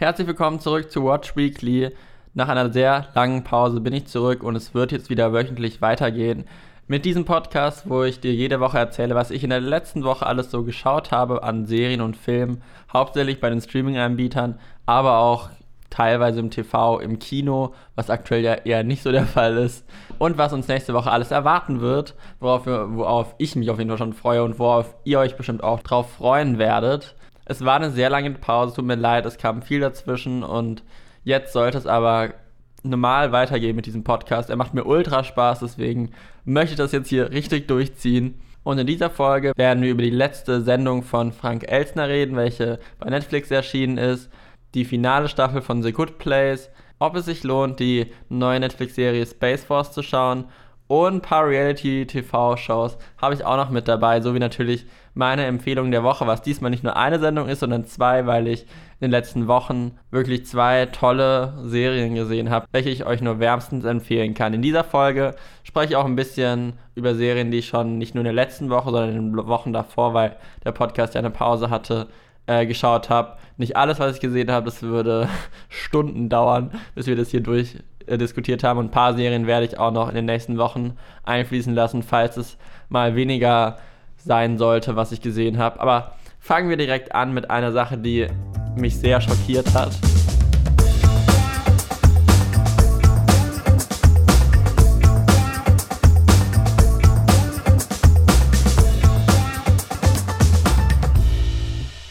Herzlich willkommen zurück zu Watch Weekly. Nach einer sehr langen Pause bin ich zurück und es wird jetzt wieder wöchentlich weitergehen mit diesem Podcast, wo ich dir jede Woche erzähle, was ich in der letzten Woche alles so geschaut habe an Serien und Filmen, hauptsächlich bei den Streaming-Anbietern, aber auch teilweise im TV, im Kino, was aktuell ja eher nicht so der Fall ist. Und was uns nächste Woche alles erwarten wird, worauf, worauf ich mich auf jeden Fall schon freue und worauf ihr euch bestimmt auch drauf freuen werdet. Es war eine sehr lange Pause, tut mir leid, es kam viel dazwischen und jetzt sollte es aber normal weitergehen mit diesem Podcast. Er macht mir ultra Spaß, deswegen möchte ich das jetzt hier richtig durchziehen. Und in dieser Folge werden wir über die letzte Sendung von Frank Elsner reden, welche bei Netflix erschienen ist, die finale Staffel von The Good Place, ob es sich lohnt, die neue Netflix-Serie Space Force zu schauen und ein paar Reality-TV-Shows habe ich auch noch mit dabei, sowie natürlich meine Empfehlung der Woche, was diesmal nicht nur eine Sendung ist, sondern zwei, weil ich in den letzten Wochen wirklich zwei tolle Serien gesehen habe, welche ich euch nur wärmstens empfehlen kann. In dieser Folge spreche ich auch ein bisschen über Serien, die ich schon nicht nur in der letzten Woche, sondern in den Wochen davor, weil der Podcast ja eine Pause hatte, äh, geschaut habe. Nicht alles, was ich gesehen habe, das würde Stunden dauern, bis wir das hier durch äh, diskutiert haben. Und ein paar Serien werde ich auch noch in den nächsten Wochen einfließen lassen, falls es mal weniger sein sollte, was ich gesehen habe. Aber fangen wir direkt an mit einer Sache, die mich sehr schockiert hat.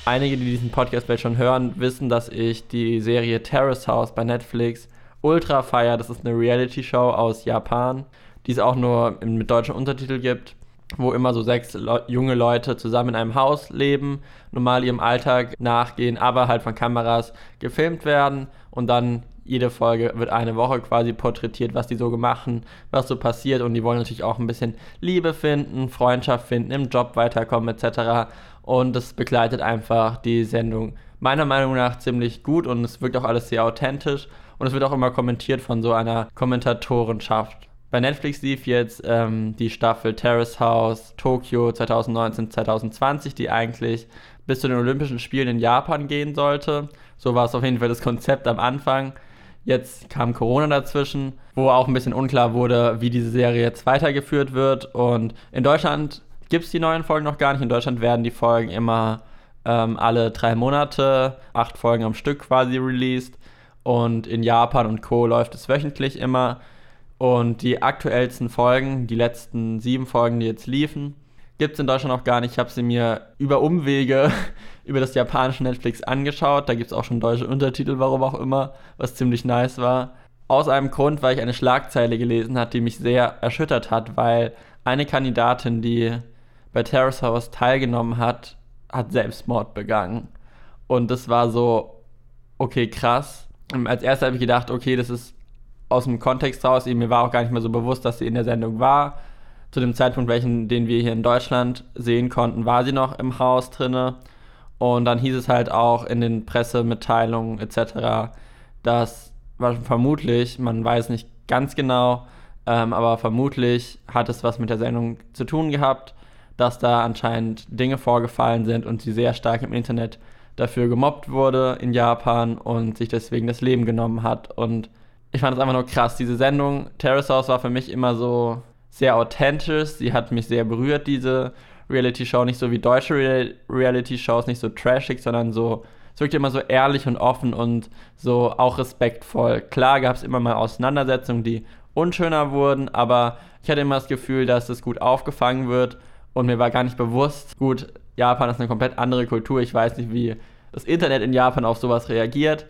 Einige, die diesen Podcast vielleicht schon hören, wissen, dass ich die Serie Terrace House bei Netflix ultra feier. Das ist eine Reality-Show aus Japan, die es auch nur mit deutschen Untertitel gibt, wo immer so sechs Le junge Leute zusammen in einem Haus leben, normal ihrem Alltag nachgehen, aber halt von Kameras gefilmt werden und dann jede Folge wird eine Woche quasi porträtiert, was die so machen, was so passiert und die wollen natürlich auch ein bisschen Liebe finden, Freundschaft finden, im Job weiterkommen etc. Und das begleitet einfach die Sendung meiner Meinung nach ziemlich gut und es wirkt auch alles sehr authentisch und es wird auch immer kommentiert von so einer Kommentatorenschaft. Bei Netflix lief jetzt ähm, die Staffel Terrace House Tokyo 2019-2020, die eigentlich bis zu den Olympischen Spielen in Japan gehen sollte. So war es auf jeden Fall das Konzept am Anfang. Jetzt kam Corona dazwischen, wo auch ein bisschen unklar wurde, wie diese Serie jetzt weitergeführt wird. Und in Deutschland gibt es die neuen Folgen noch gar nicht. In Deutschland werden die Folgen immer ähm, alle drei Monate, acht Folgen am Stück quasi released. Und in Japan und Co. läuft es wöchentlich immer. Und die aktuellsten Folgen, die letzten sieben Folgen, die jetzt liefen, gibt es in Deutschland auch gar nicht. Ich habe sie mir über Umwege über das japanische Netflix angeschaut. Da gibt es auch schon deutsche Untertitel, warum auch immer, was ziemlich nice war. Aus einem Grund, weil ich eine Schlagzeile gelesen habe, die mich sehr erschüttert hat, weil eine Kandidatin, die bei Terrace House teilgenommen hat, hat Selbstmord begangen. Und das war so, okay, krass als erstes habe ich gedacht, okay, das ist aus dem Kontext raus. Mir war auch gar nicht mehr so bewusst, dass sie in der Sendung war. Zu dem Zeitpunkt, welchen, den wir hier in Deutschland sehen konnten, war sie noch im Haus drinne. Und dann hieß es halt auch in den Pressemitteilungen etc., dass vermutlich, man weiß nicht ganz genau, ähm, aber vermutlich hat es was mit der Sendung zu tun gehabt, dass da anscheinend Dinge vorgefallen sind und sie sehr stark im Internet dafür gemobbt wurde in Japan und sich deswegen das Leben genommen hat. Und ich fand es einfach nur krass. Diese Sendung Terrace House war für mich immer so sehr authentisch. Sie hat mich sehr berührt, diese Reality-Show. Nicht so wie deutsche Re Reality-Shows, nicht so trashig, sondern so. Es wirkte immer so ehrlich und offen und so auch respektvoll. Klar gab es immer mal Auseinandersetzungen, die unschöner wurden, aber ich hatte immer das Gefühl, dass es gut aufgefangen wird und mir war gar nicht bewusst, gut, Japan ist eine komplett andere Kultur. Ich weiß nicht, wie das Internet in Japan auf sowas reagiert.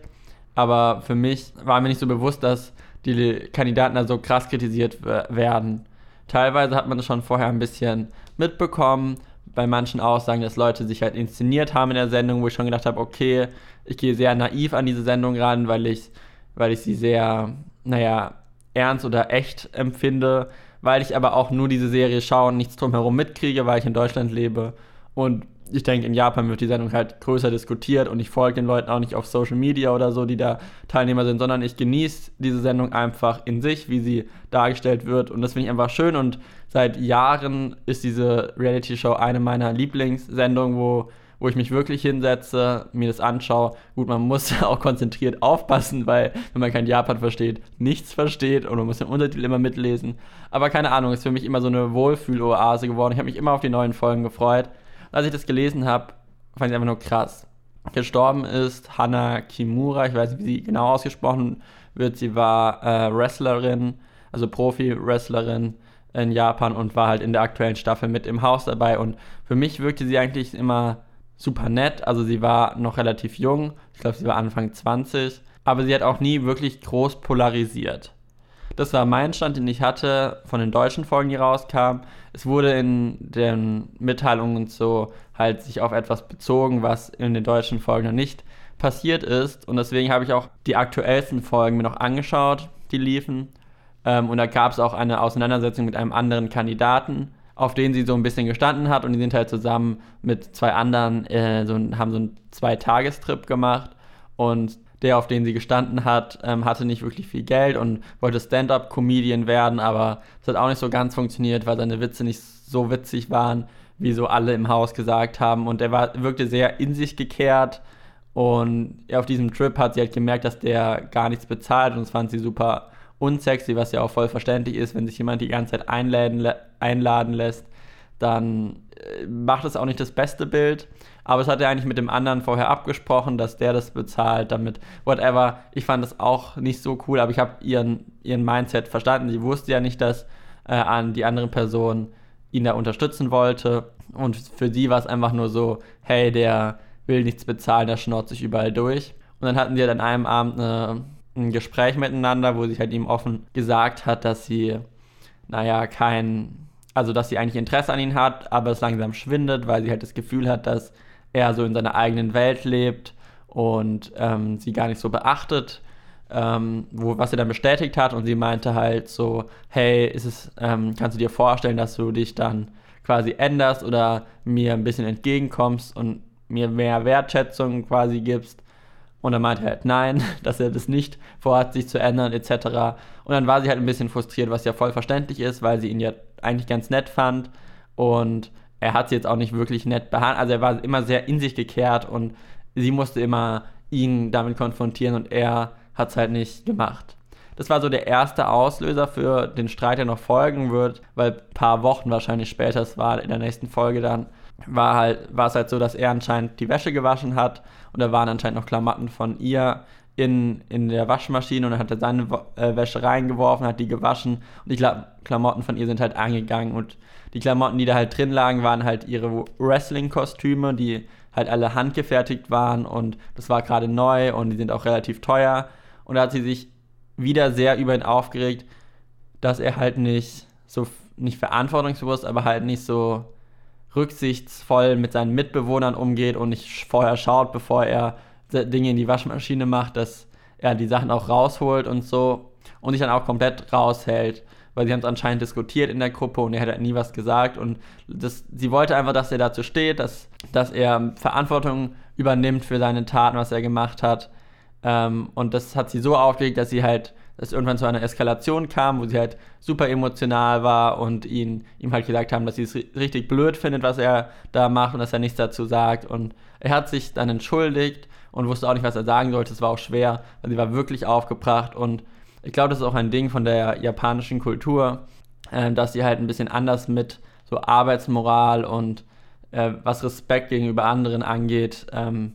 Aber für mich war mir nicht so bewusst, dass die Kandidaten da so krass kritisiert werden. Teilweise hat man das schon vorher ein bisschen mitbekommen. Bei manchen Aussagen, dass Leute sich halt inszeniert haben in der Sendung, wo ich schon gedacht habe, okay, ich gehe sehr naiv an diese Sendung ran, weil ich, weil ich sie sehr, naja, ernst oder echt empfinde, weil ich aber auch nur diese Serie schaue und nichts drumherum mitkriege, weil ich in Deutschland lebe und ich denke, in Japan wird die Sendung halt größer diskutiert und ich folge den Leuten auch nicht auf Social Media oder so, die da Teilnehmer sind, sondern ich genieße diese Sendung einfach in sich, wie sie dargestellt wird. Und das finde ich einfach schön. Und seit Jahren ist diese Reality-Show eine meiner Lieblingssendungen, wo, wo ich mich wirklich hinsetze, mir das anschaue. Gut, man muss auch konzentriert aufpassen, weil wenn man kein Japan versteht, nichts versteht und man muss den Untertitel immer mitlesen. Aber keine Ahnung, ist für mich immer so eine Wohlfühloase geworden. Ich habe mich immer auf die neuen Folgen gefreut. Als ich das gelesen habe, fand ich einfach nur krass. Gestorben ist Hana Kimura, ich weiß nicht, wie sie genau ausgesprochen wird. Sie war äh, Wrestlerin, also Profi-Wrestlerin in Japan und war halt in der aktuellen Staffel mit im Haus dabei. Und für mich wirkte sie eigentlich immer super nett. Also sie war noch relativ jung. Ich glaube, sie war Anfang 20. Aber sie hat auch nie wirklich groß polarisiert. Das war mein Stand, den ich hatte von den deutschen Folgen, die rauskamen. Es wurde in den Mitteilungen so halt sich auf etwas bezogen, was in den deutschen Folgen noch nicht passiert ist. Und deswegen habe ich auch die aktuellsten Folgen mir noch angeschaut, die liefen. Ähm, und da gab es auch eine Auseinandersetzung mit einem anderen Kandidaten, auf den sie so ein bisschen gestanden hat. Und die sind halt zusammen mit zwei anderen, äh, so, haben so einen Zwei-Tagestrip gemacht. Und der, auf den sie gestanden hat, ähm, hatte nicht wirklich viel Geld und wollte Stand-up-Comedian werden, aber es hat auch nicht so ganz funktioniert, weil seine Witze nicht so witzig waren, wie so alle im Haus gesagt haben. Und er war, wirkte sehr in sich gekehrt. Und auf diesem Trip hat sie halt gemerkt, dass der gar nichts bezahlt und das fand sie super unsexy, was ja auch voll verständlich ist, wenn sich jemand die ganze Zeit einladen, einladen lässt, dann äh, macht es auch nicht das beste Bild. Aber es hat er eigentlich mit dem anderen vorher abgesprochen, dass der das bezahlt, damit whatever. Ich fand das auch nicht so cool, aber ich habe ihren, ihren Mindset verstanden. Sie wusste ja nicht, dass äh, an die andere Person ihn da unterstützen wollte. Und für sie war es einfach nur so, hey, der will nichts bezahlen, der schnort sich überall durch. Und dann hatten sie halt an einem Abend eine ein Gespräch miteinander, wo sie halt ihm offen gesagt hat, dass sie, naja, kein, also dass sie eigentlich Interesse an ihn hat, aber es langsam schwindet, weil sie halt das Gefühl hat, dass er so in seiner eigenen Welt lebt und ähm, sie gar nicht so beachtet, ähm, wo, was sie dann bestätigt hat und sie meinte halt so, hey, ist es, ähm, kannst du dir vorstellen, dass du dich dann quasi änderst oder mir ein bisschen entgegenkommst und mir mehr Wertschätzung quasi gibst und dann meinte er halt nein, dass er das nicht vorhat, sich zu ändern, etc. Und dann war sie halt ein bisschen frustriert, was ja voll verständlich ist, weil sie ihn ja eigentlich ganz nett fand. Und er hat sie jetzt auch nicht wirklich nett behandelt. Also er war immer sehr in sich gekehrt und sie musste immer ihn damit konfrontieren und er hat es halt nicht gemacht. Das war so der erste Auslöser für den Streit, der noch folgen wird, weil ein paar Wochen wahrscheinlich später, es war in der nächsten Folge dann, war halt, war es halt so, dass er anscheinend die Wäsche gewaschen hat und da waren anscheinend noch Klamotten von ihr in, in der Waschmaschine und hat er seine äh, Wäsche reingeworfen, hat die gewaschen und die Kla Klamotten von ihr sind halt angegangen und die Klamotten, die da halt drin lagen, waren halt ihre Wrestling-Kostüme, die halt alle handgefertigt waren und das war gerade neu und die sind auch relativ teuer. Und da hat sie sich wieder sehr über ihn aufgeregt, dass er halt nicht so, nicht verantwortungsbewusst, aber halt nicht so rücksichtsvoll mit seinen Mitbewohnern umgeht und nicht vorher schaut, bevor er Dinge in die Waschmaschine macht, dass er die Sachen auch rausholt und so und sich dann auch komplett raushält, weil sie haben es anscheinend diskutiert in der Gruppe und er hat halt nie was gesagt und das, sie wollte einfach, dass er dazu steht, dass, dass er Verantwortung übernimmt für seine Taten, was er gemacht hat ähm, und das hat sie so aufgeregt, dass sie halt es irgendwann zu einer Eskalation kam, wo sie halt super emotional war und ihn, ihm halt gesagt haben, dass sie es richtig blöd findet, was er da macht und dass er nichts dazu sagt. Und er hat sich dann entschuldigt und wusste auch nicht, was er sagen sollte. Es war auch schwer, weil sie war wirklich aufgebracht und ich glaube, das ist auch ein Ding von der japanischen Kultur, äh, dass sie halt ein bisschen anders mit so Arbeitsmoral und äh, was Respekt gegenüber anderen angeht. Ähm,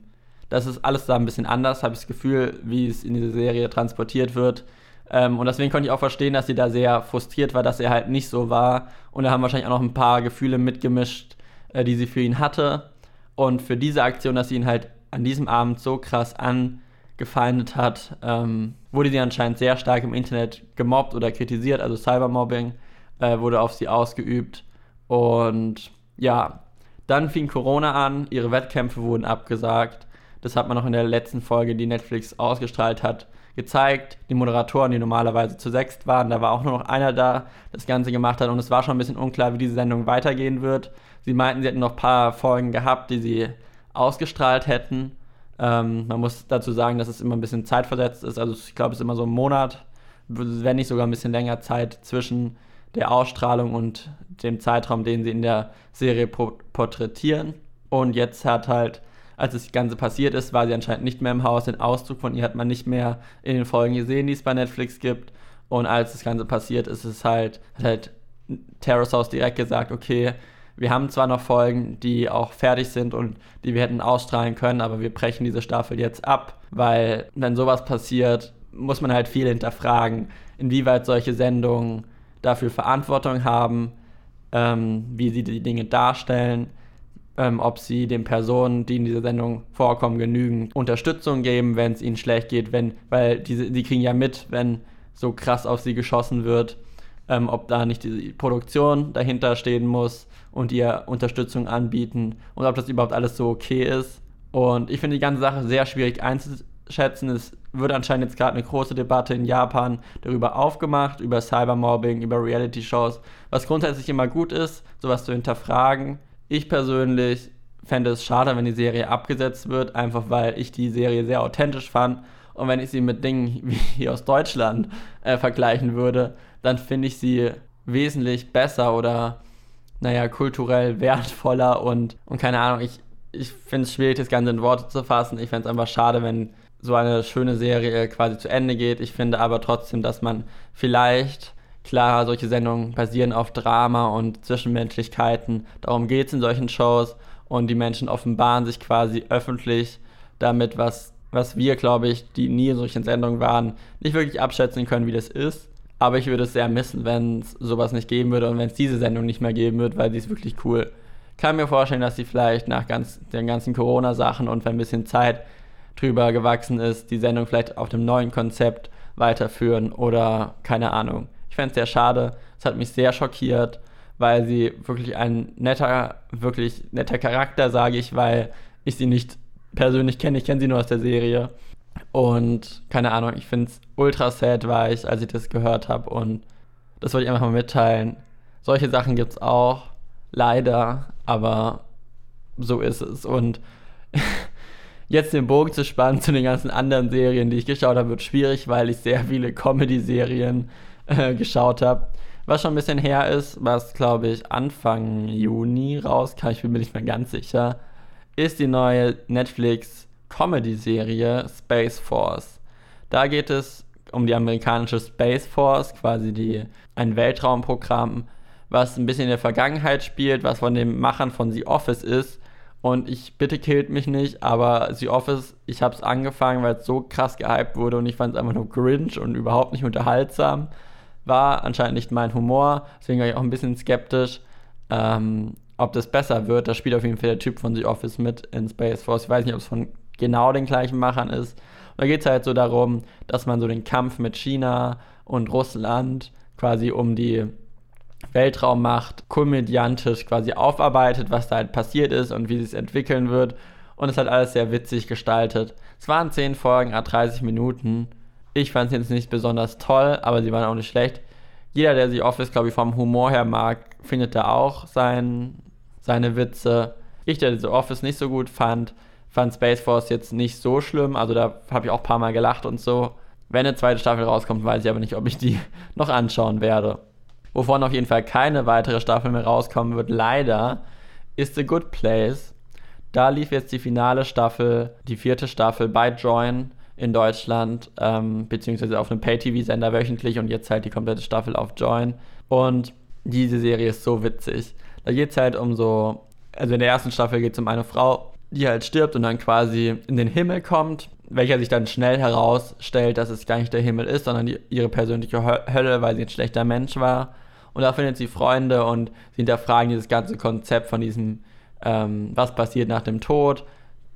das ist alles da ein bisschen anders, habe ich das Gefühl, wie es in dieser Serie transportiert wird. Ähm, und deswegen konnte ich auch verstehen, dass sie da sehr frustriert war, dass er halt nicht so war. Und da haben wahrscheinlich auch noch ein paar Gefühle mitgemischt, äh, die sie für ihn hatte. Und für diese Aktion, dass sie ihn halt an diesem Abend so krass angefeindet hat, ähm, wurde sie anscheinend sehr stark im Internet gemobbt oder kritisiert. Also Cybermobbing äh, wurde auf sie ausgeübt. Und ja, dann fing Corona an, ihre Wettkämpfe wurden abgesagt. Das hat man noch in der letzten Folge, die Netflix ausgestrahlt hat, gezeigt. Die Moderatoren, die normalerweise zu sechst waren, da war auch nur noch einer da, das Ganze gemacht hat und es war schon ein bisschen unklar, wie diese Sendung weitergehen wird. Sie meinten, sie hätten noch ein paar Folgen gehabt, die sie ausgestrahlt hätten. Ähm, man muss dazu sagen, dass es immer ein bisschen zeitversetzt ist. Also ich glaube, es ist immer so ein Monat, wenn nicht sogar ein bisschen länger Zeit zwischen der Ausstrahlung und dem Zeitraum, den sie in der Serie porträtieren. Und jetzt hat halt, als das Ganze passiert ist, war sie anscheinend nicht mehr im Haus. Den Auszug von ihr hat man nicht mehr in den Folgen gesehen, die es bei Netflix gibt. Und als das Ganze passiert ist, ist halt, hat halt Terrace House direkt gesagt, okay, wir haben zwar noch Folgen, die auch fertig sind und die wir hätten ausstrahlen können, aber wir brechen diese Staffel jetzt ab, weil wenn sowas passiert, muss man halt viel hinterfragen, inwieweit solche Sendungen dafür Verantwortung haben, ähm, wie sie die Dinge darstellen, ähm, ob sie den Personen, die in dieser Sendung vorkommen, genügend Unterstützung geben, wenn es ihnen schlecht geht, wenn, weil diese, die kriegen ja mit, wenn so krass auf sie geschossen wird, ähm, ob da nicht die Produktion dahinter stehen muss und ihr Unterstützung anbieten und ob das überhaupt alles so okay ist. Und ich finde die ganze Sache sehr schwierig einzuschätzen. Es wird anscheinend jetzt gerade eine große Debatte in Japan darüber aufgemacht, über Cybermobbing, über Reality-Shows, was grundsätzlich immer gut ist, sowas zu hinterfragen. Ich persönlich fände es schade, wenn die Serie abgesetzt wird, einfach weil ich die Serie sehr authentisch fand. Und wenn ich sie mit Dingen wie hier aus Deutschland äh, vergleichen würde, dann finde ich sie wesentlich besser oder, naja, kulturell wertvoller und, und keine Ahnung, ich, ich finde es schwierig, das Ganze in Worte zu fassen. Ich fände es einfach schade, wenn so eine schöne Serie quasi zu Ende geht. Ich finde aber trotzdem, dass man vielleicht, klar, solche Sendungen basieren auf Drama und Zwischenmenschlichkeiten. Darum geht es in solchen Shows und die Menschen offenbaren sich quasi öffentlich damit, was, was wir, glaube ich, die nie in solchen Sendungen waren, nicht wirklich abschätzen können, wie das ist. Aber ich würde es sehr missen, wenn es sowas nicht geben würde und wenn es diese Sendung nicht mehr geben würde, weil sie ist wirklich cool. Kann mir vorstellen, dass sie vielleicht nach ganz, den ganzen Corona-Sachen und wenn ein bisschen Zeit drüber gewachsen ist, die Sendung vielleicht auf einem neuen Konzept weiterführen oder keine Ahnung. Ich fände es sehr schade. Es hat mich sehr schockiert, weil sie wirklich ein netter, wirklich netter Charakter, sage ich, weil ich sie nicht persönlich kenne. Ich kenne sie nur aus der Serie. Und keine Ahnung, ich finde es ultra sad war ich, als ich das gehört habe. Und das wollte ich einfach mal mitteilen. Solche Sachen gibt es auch, leider, aber so ist es. Und jetzt den Bogen zu spannen zu den ganzen anderen Serien, die ich geschaut habe, wird schwierig, weil ich sehr viele Comedy-Serien äh, geschaut habe. Was schon ein bisschen her ist, was glaube ich Anfang Juni rauskam, ich bin mir nicht mehr ganz sicher, ist die neue Netflix Comedy-Serie Space Force. Da geht es um die amerikanische Space Force, quasi die, ein Weltraumprogramm, was ein bisschen in der Vergangenheit spielt, was von den Machern von The Office ist und ich bitte killt mich nicht, aber The Office, ich habe es angefangen, weil es so krass gehypt wurde und ich fand es einfach nur cringe und überhaupt nicht unterhaltsam. War anscheinend nicht mein Humor, deswegen war ich auch ein bisschen skeptisch, ähm, ob das besser wird. Da spielt auf jeden Fall der Typ von The Office mit in Space Force. Ich weiß nicht, ob es von genau den gleichen Machern ist. Und da geht es halt so darum, dass man so den Kampf mit China und Russland quasi um die Weltraummacht komödiantisch quasi aufarbeitet, was da halt passiert ist und wie sich es entwickeln wird. Und es hat alles sehr witzig gestaltet. Es waren 10 Folgen, a 30 Minuten. Ich fand es jetzt nicht besonders toll, aber sie waren auch nicht schlecht. Jeder, der sich Office, glaube ich, vom Humor her mag, findet da auch sein, seine Witze. Ich, der The Office nicht so gut fand, fand Space Force jetzt nicht so schlimm. Also da habe ich auch ein paar Mal gelacht und so. Wenn eine zweite Staffel rauskommt, weiß ich aber nicht, ob ich die noch anschauen werde wovon auf jeden Fall keine weitere Staffel mehr rauskommen wird, leider, ist The Good Place. Da lief jetzt die finale Staffel, die vierte Staffel bei Join in Deutschland, ähm, beziehungsweise auf einem Pay-TV-Sender wöchentlich und jetzt halt die komplette Staffel auf Join. Und diese Serie ist so witzig. Da geht es halt um so, also in der ersten Staffel geht es um eine Frau, die halt stirbt und dann quasi in den Himmel kommt, welcher sich dann schnell herausstellt, dass es gar nicht der Himmel ist, sondern die, ihre persönliche Hölle, weil sie ein schlechter Mensch war und da findet sie Freunde und sie hinterfragen dieses ganze Konzept von diesem, ähm, was passiert nach dem Tod,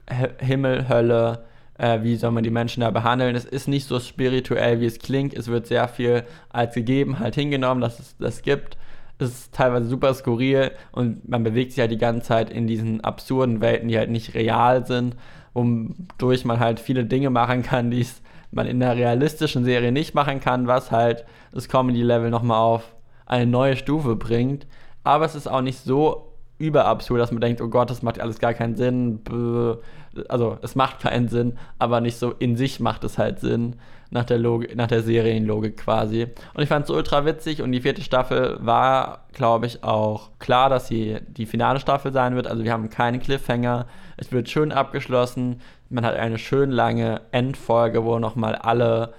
H Himmel, Hölle, äh, wie soll man die Menschen da behandeln. Es ist nicht so spirituell, wie es klingt. Es wird sehr viel als gegeben halt hingenommen, dass es das gibt. Es ist teilweise super skurril und man bewegt sich halt die ganze Zeit in diesen absurden Welten, die halt nicht real sind, wodurch man halt viele Dinge machen kann, die man in einer realistischen Serie nicht machen kann, was halt das Comedy-Level nochmal auf eine neue Stufe bringt. Aber es ist auch nicht so überabsurd, dass man denkt, oh Gott, das macht alles gar keinen Sinn. Also es macht keinen Sinn, aber nicht so in sich macht es halt Sinn nach der, Logik, nach der Serienlogik quasi. Und ich fand es ultra witzig und die vierte Staffel war, glaube ich, auch klar, dass sie die finale Staffel sein wird. Also wir haben keinen Cliffhanger. Es wird schön abgeschlossen. Man hat eine schön lange Endfolge, wo nochmal alle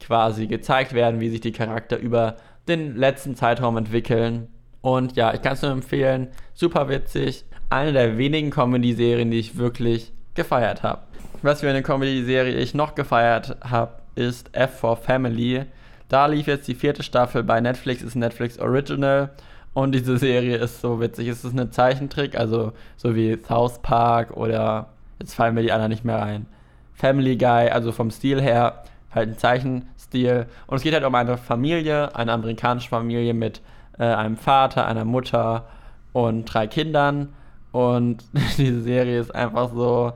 quasi gezeigt werden, wie sich die Charakter über den letzten Zeitraum entwickeln. Und ja, ich kann es nur empfehlen. Super witzig. Eine der wenigen Comedy-Serien, die ich wirklich gefeiert habe. Was für eine Comedy-Serie ich noch gefeiert habe, ist F for Family. Da lief jetzt die vierte Staffel bei Netflix, ist Netflix Original. Und diese Serie ist so witzig. Es ist ein Zeichentrick, also so wie South Park oder jetzt fallen mir die anderen nicht mehr ein. Family Guy, also vom Stil her halt ein Zeichenstil. Und es geht halt um eine Familie, eine amerikanische Familie mit äh, einem Vater, einer Mutter und drei Kindern. Und diese Serie ist einfach so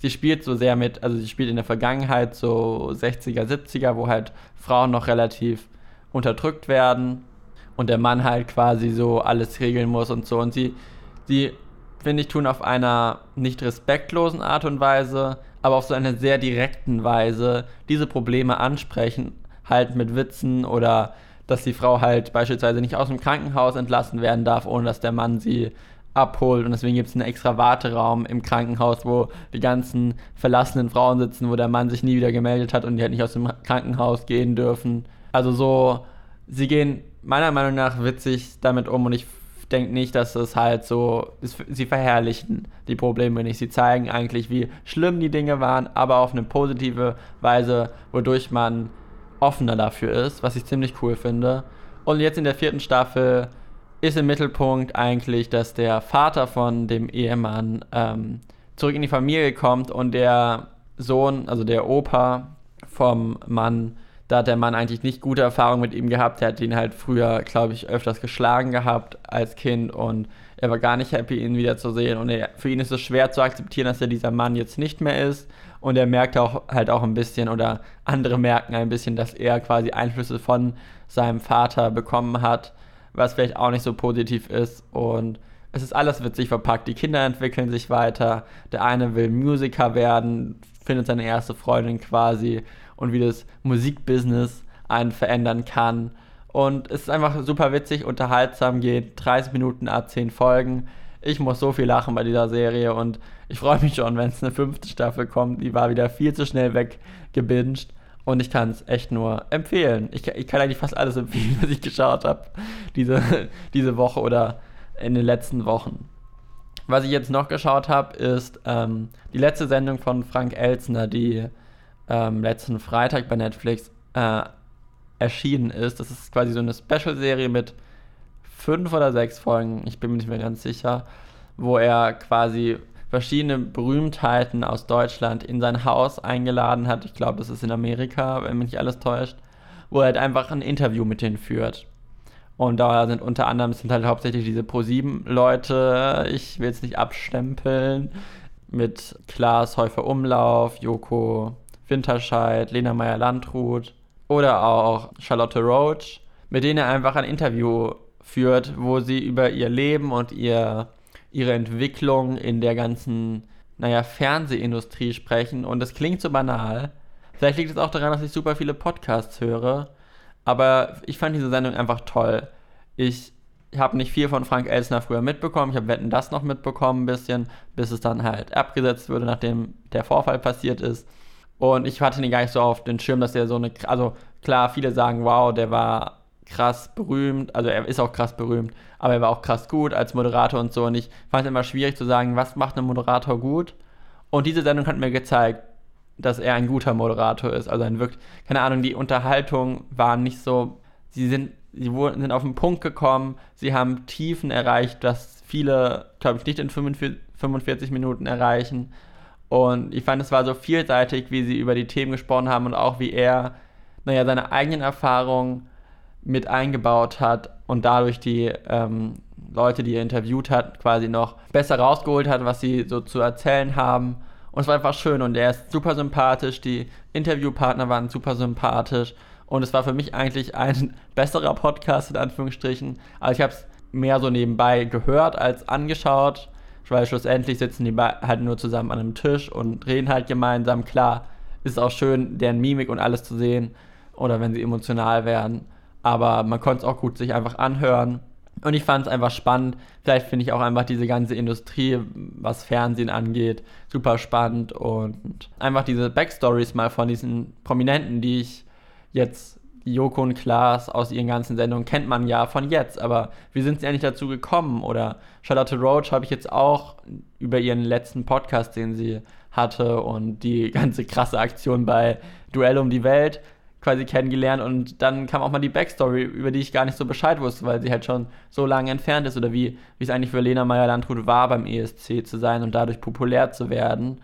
sie spielt so sehr mit, also sie spielt in der Vergangenheit so 60er, 70er, wo halt Frauen noch relativ unterdrückt werden und der Mann halt quasi so alles regeln muss und so. Und sie, sie, finde ich, tun auf einer nicht respektlosen Art und Weise, aber auf so einer sehr direkten Weise diese Probleme ansprechen, halt mit Witzen oder dass die Frau halt beispielsweise nicht aus dem Krankenhaus entlassen werden darf, ohne dass der Mann sie abholt und deswegen gibt es einen extra Warteraum im Krankenhaus, wo die ganzen verlassenen Frauen sitzen, wo der Mann sich nie wieder gemeldet hat und die halt nicht aus dem Krankenhaus gehen dürfen. Also so, sie gehen meiner Meinung nach witzig damit um und ich denke nicht, dass es halt so, sie verherrlichen die Probleme nicht. Sie zeigen eigentlich, wie schlimm die Dinge waren, aber auf eine positive Weise, wodurch man offener dafür ist, was ich ziemlich cool finde. Und jetzt in der vierten Staffel ist im Mittelpunkt eigentlich, dass der Vater von dem Ehemann ähm, zurück in die Familie kommt und der Sohn, also der Opa vom Mann, da hat der Mann eigentlich nicht gute Erfahrungen mit ihm gehabt. Er hat ihn halt früher, glaube ich, öfters geschlagen gehabt als Kind und er war gar nicht happy, ihn wiederzusehen. Und er, für ihn ist es schwer zu akzeptieren, dass er dieser Mann jetzt nicht mehr ist. Und er merkt auch halt auch ein bisschen, oder andere merken ein bisschen, dass er quasi Einflüsse von seinem Vater bekommen hat was vielleicht auch nicht so positiv ist. Und es ist alles witzig verpackt. Die Kinder entwickeln sich weiter. Der eine will Musiker werden, findet seine erste Freundin quasi und wie das Musikbusiness einen verändern kann. Und es ist einfach super witzig, unterhaltsam, geht 30 Minuten a 10 Folgen. Ich muss so viel lachen bei dieser Serie und ich freue mich schon, wenn es eine fünfte Staffel kommt. Die war wieder viel zu schnell weggebinged. Und ich kann es echt nur empfehlen. Ich, ich, kann eigentlich fast alles empfehlen, was ich geschaut habe diese, diese Woche oder in den letzten Wochen. Was ich jetzt noch geschaut habe, ist ähm, die letzte Sendung von Frank Elzner, die ähm, letzten Freitag bei Netflix äh, erschienen ist. Das ist quasi so eine Special-Serie mit fünf oder sechs Folgen, ich bin mir nicht mehr ganz sicher, wo er quasi verschiedene Berühmtheiten aus Deutschland in sein Haus eingeladen hat. Ich glaube, das ist in Amerika, wenn mich nicht alles täuscht, wo er halt einfach ein Interview mit denen führt. Und da sind unter anderem sind halt hauptsächlich diese Pro7-Leute, ich will es nicht abstempeln, mit Klaas Häufer Umlauf, Joko Winterscheid, Lena Meyer-Landrut oder auch Charlotte Roach, mit denen er einfach ein Interview führt, wo sie über ihr Leben und ihr ihre Entwicklung in der ganzen, naja, Fernsehindustrie sprechen. Und das klingt so banal. Vielleicht liegt es auch daran, dass ich super viele Podcasts höre. Aber ich fand diese Sendung einfach toll. Ich habe nicht viel von Frank Elsner früher mitbekommen. Ich habe Wetten das noch mitbekommen ein bisschen, bis es dann halt abgesetzt wurde, nachdem der Vorfall passiert ist. Und ich hatte ihn gar nicht so auf den Schirm, dass er so eine, also klar, viele sagen, wow, der war krass berühmt, also er ist auch krass berühmt, aber er war auch krass gut als Moderator und so. Und ich fand es immer schwierig zu sagen, was macht ein Moderator gut. Und diese Sendung hat mir gezeigt, dass er ein guter Moderator ist. Also ein wirklich, keine Ahnung, die Unterhaltung war nicht so, sie sind, sie wurden, sind auf den Punkt gekommen, sie haben Tiefen erreicht, dass viele, glaube ich, nicht in 45 Minuten erreichen. Und ich fand, es war so vielseitig, wie sie über die Themen gesprochen haben und auch wie er, naja, seine eigenen Erfahrungen mit eingebaut hat und dadurch die ähm, Leute, die er interviewt hat, quasi noch besser rausgeholt hat, was sie so zu erzählen haben. Und es war einfach schön und er ist super sympathisch, die Interviewpartner waren super sympathisch und es war für mich eigentlich ein besserer Podcast in Anführungsstrichen. Also ich habe es mehr so nebenbei gehört als angeschaut, weil schlussendlich sitzen die halt nur zusammen an einem Tisch und reden halt gemeinsam. Klar, ist auch schön, deren Mimik und alles zu sehen oder wenn sie emotional werden, aber man konnte es auch gut sich einfach anhören. Und ich fand es einfach spannend. Vielleicht finde ich auch einfach diese ganze Industrie, was Fernsehen angeht, super spannend. Und einfach diese Backstories mal von diesen Prominenten, die ich jetzt Joko und Klaas aus ihren ganzen Sendungen kennt man ja von jetzt, aber wie sind sie eigentlich dazu gekommen? Oder Charlotte Roach habe ich jetzt auch über ihren letzten Podcast, den sie hatte und die ganze krasse Aktion bei Duell um die Welt quasi kennengelernt und dann kam auch mal die Backstory, über die ich gar nicht so Bescheid wusste, weil sie halt schon so lange entfernt ist oder wie, wie es eigentlich für Lena Meyer-Landrut war, beim ESC zu sein und dadurch populär zu werden.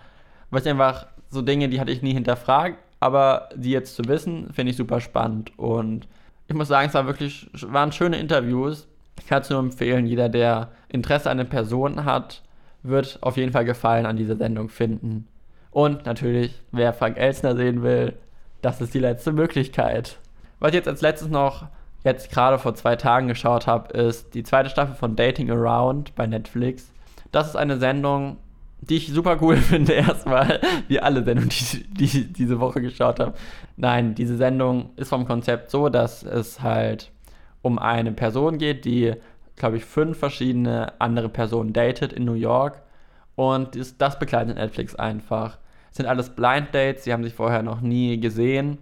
Ich einfach so Dinge, die hatte ich nie hinterfragt aber die jetzt zu wissen, finde ich super spannend. Und ich muss sagen, es war wirklich, waren schöne Interviews. Ich kann es nur empfehlen, jeder, der Interesse an den Personen hat, wird auf jeden Fall Gefallen an dieser Sendung finden. Und natürlich, wer Frank Elsner sehen will, das ist die letzte Möglichkeit. Was ich jetzt als letztes noch jetzt gerade vor zwei Tagen geschaut habe, ist die zweite Staffel von Dating Around bei Netflix. Das ist eine Sendung, die ich super cool finde, erstmal, wie alle Sendungen, die, die ich diese Woche geschaut habe. Nein, diese Sendung ist vom Konzept so, dass es halt um eine Person geht, die, glaube ich, fünf verschiedene andere Personen datet in New York. Und das, das begleitet Netflix einfach. Sind alles Blind Dates, sie haben sich vorher noch nie gesehen.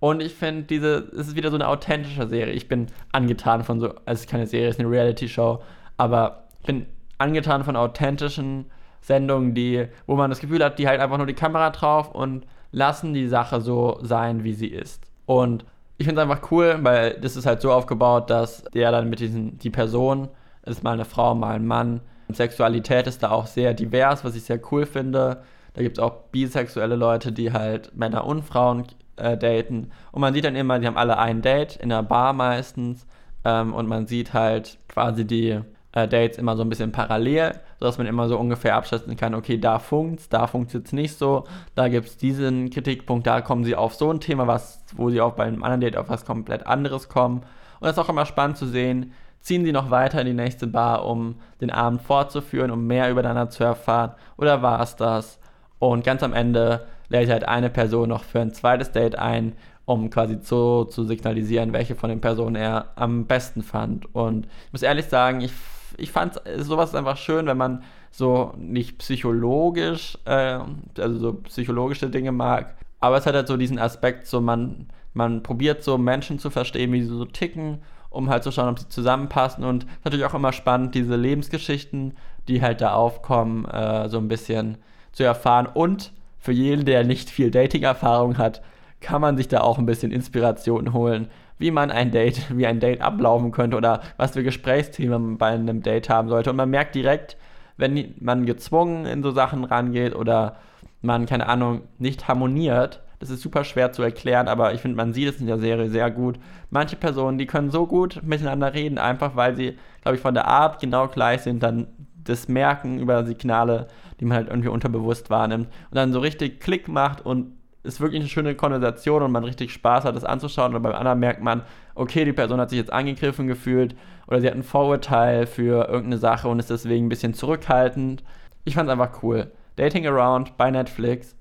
Und ich finde, diese, es ist wieder so eine authentische Serie. Ich bin angetan von so, also es ist keine Serie, es ist eine Reality-Show, aber ich bin angetan von authentischen Sendungen, die, wo man das Gefühl hat, die halt einfach nur die Kamera drauf und lassen die Sache so sein, wie sie ist. Und ich finde es einfach cool, weil das ist halt so aufgebaut, dass der dann mit diesen, die Person, ist mal eine Frau, mal ein Mann. Und Sexualität ist da auch sehr divers, was ich sehr cool finde. Da gibt es auch bisexuelle Leute, die halt Männer und Frauen äh, daten. Und man sieht dann immer, die haben alle ein Date, in einer Bar meistens. Ähm, und man sieht halt quasi die äh, Dates immer so ein bisschen parallel, sodass man immer so ungefähr abschätzen kann, okay, da funkt's, da funkt's jetzt nicht so, da gibt es diesen Kritikpunkt, da kommen sie auf so ein Thema, was, wo sie auch bei einem anderen Date auf was komplett anderes kommen. Und es ist auch immer spannend zu sehen, ziehen sie noch weiter in die nächste Bar, um den Abend fortzuführen, um mehr übereinander zu erfahren, oder war es das? Und ganz am Ende lädt halt eine Person noch für ein zweites Date ein, um quasi so zu signalisieren, welche von den Personen er am besten fand. Und ich muss ehrlich sagen, ich ich fand sowas einfach schön, wenn man so nicht psychologisch, äh, also so psychologische Dinge mag, aber es hat halt so diesen Aspekt, so man, man probiert so Menschen zu verstehen, wie sie so ticken, um halt zu schauen, ob sie zusammenpassen und natürlich auch immer spannend, diese Lebensgeschichten, die halt da aufkommen, äh, so ein bisschen zu erfahren und für jeden, der nicht viel Dating-Erfahrung hat, kann man sich da auch ein bisschen Inspiration holen, wie man ein Date, wie ein Date ablaufen könnte oder was für Gesprächsthemen man bei einem Date haben sollte. Und man merkt direkt, wenn man gezwungen in so Sachen rangeht oder man, keine Ahnung, nicht harmoniert, das ist super schwer zu erklären, aber ich finde, man sieht es in der Serie sehr gut. Manche Personen, die können so gut miteinander reden, einfach weil sie, glaube ich, von der Art genau gleich sind, dann das merken über Signale, die man halt irgendwie unterbewusst wahrnimmt und dann so richtig Klick macht und ist wirklich eine schöne Konversation und man richtig Spaß hat, das anzuschauen. Und beim anderen merkt man, okay, die Person hat sich jetzt angegriffen gefühlt oder sie hat ein Vorurteil für irgendeine Sache und ist deswegen ein bisschen zurückhaltend. Ich fand es einfach cool. Dating Around bei Netflix.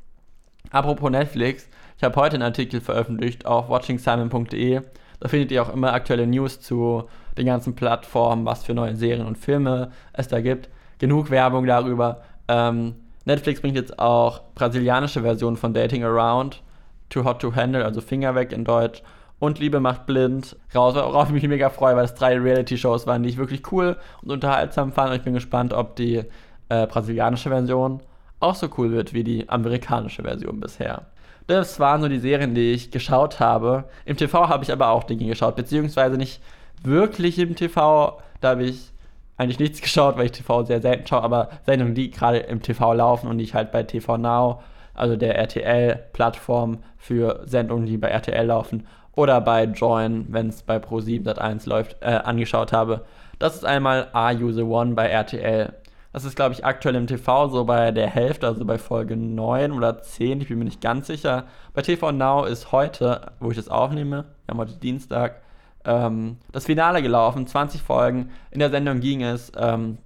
Apropos Netflix, ich habe heute einen Artikel veröffentlicht auf watchingsimon.de. Da findet ihr auch immer aktuelle News zu den ganzen Plattformen, was für neue Serien und Filme es da gibt. Genug Werbung darüber. Ähm, Netflix bringt jetzt auch brasilianische Versionen von Dating Around, Too Hot to Handle, also Finger weg in Deutsch, und Liebe macht blind raus, worauf ich mich mega freue, weil es drei Reality-Shows waren, die ich wirklich cool und unterhaltsam fand. Und ich bin gespannt, ob die äh, brasilianische Version auch so cool wird wie die amerikanische Version bisher. Das waren so die Serien, die ich geschaut habe. Im TV habe ich aber auch Dinge geschaut, beziehungsweise nicht wirklich im TV. Da habe ich eigentlich nichts geschaut, weil ich TV sehr selten schaue, aber Sendungen, die gerade im TV laufen und die ich halt bei TV Now, also der RTL-Plattform für Sendungen, die bei RTL laufen, oder bei Join, wenn es bei Pro7 Sat1 läuft, äh, angeschaut habe. Das ist einmal Are You the One bei RTL. Das ist, glaube ich, aktuell im TV so bei der Hälfte, also bei Folge 9 oder 10, ich bin mir nicht ganz sicher. Bei TV Now ist heute, wo ich das aufnehme, wir haben heute Dienstag, ähm, das Finale gelaufen, 20 Folgen. In der Sendung ging es ähm,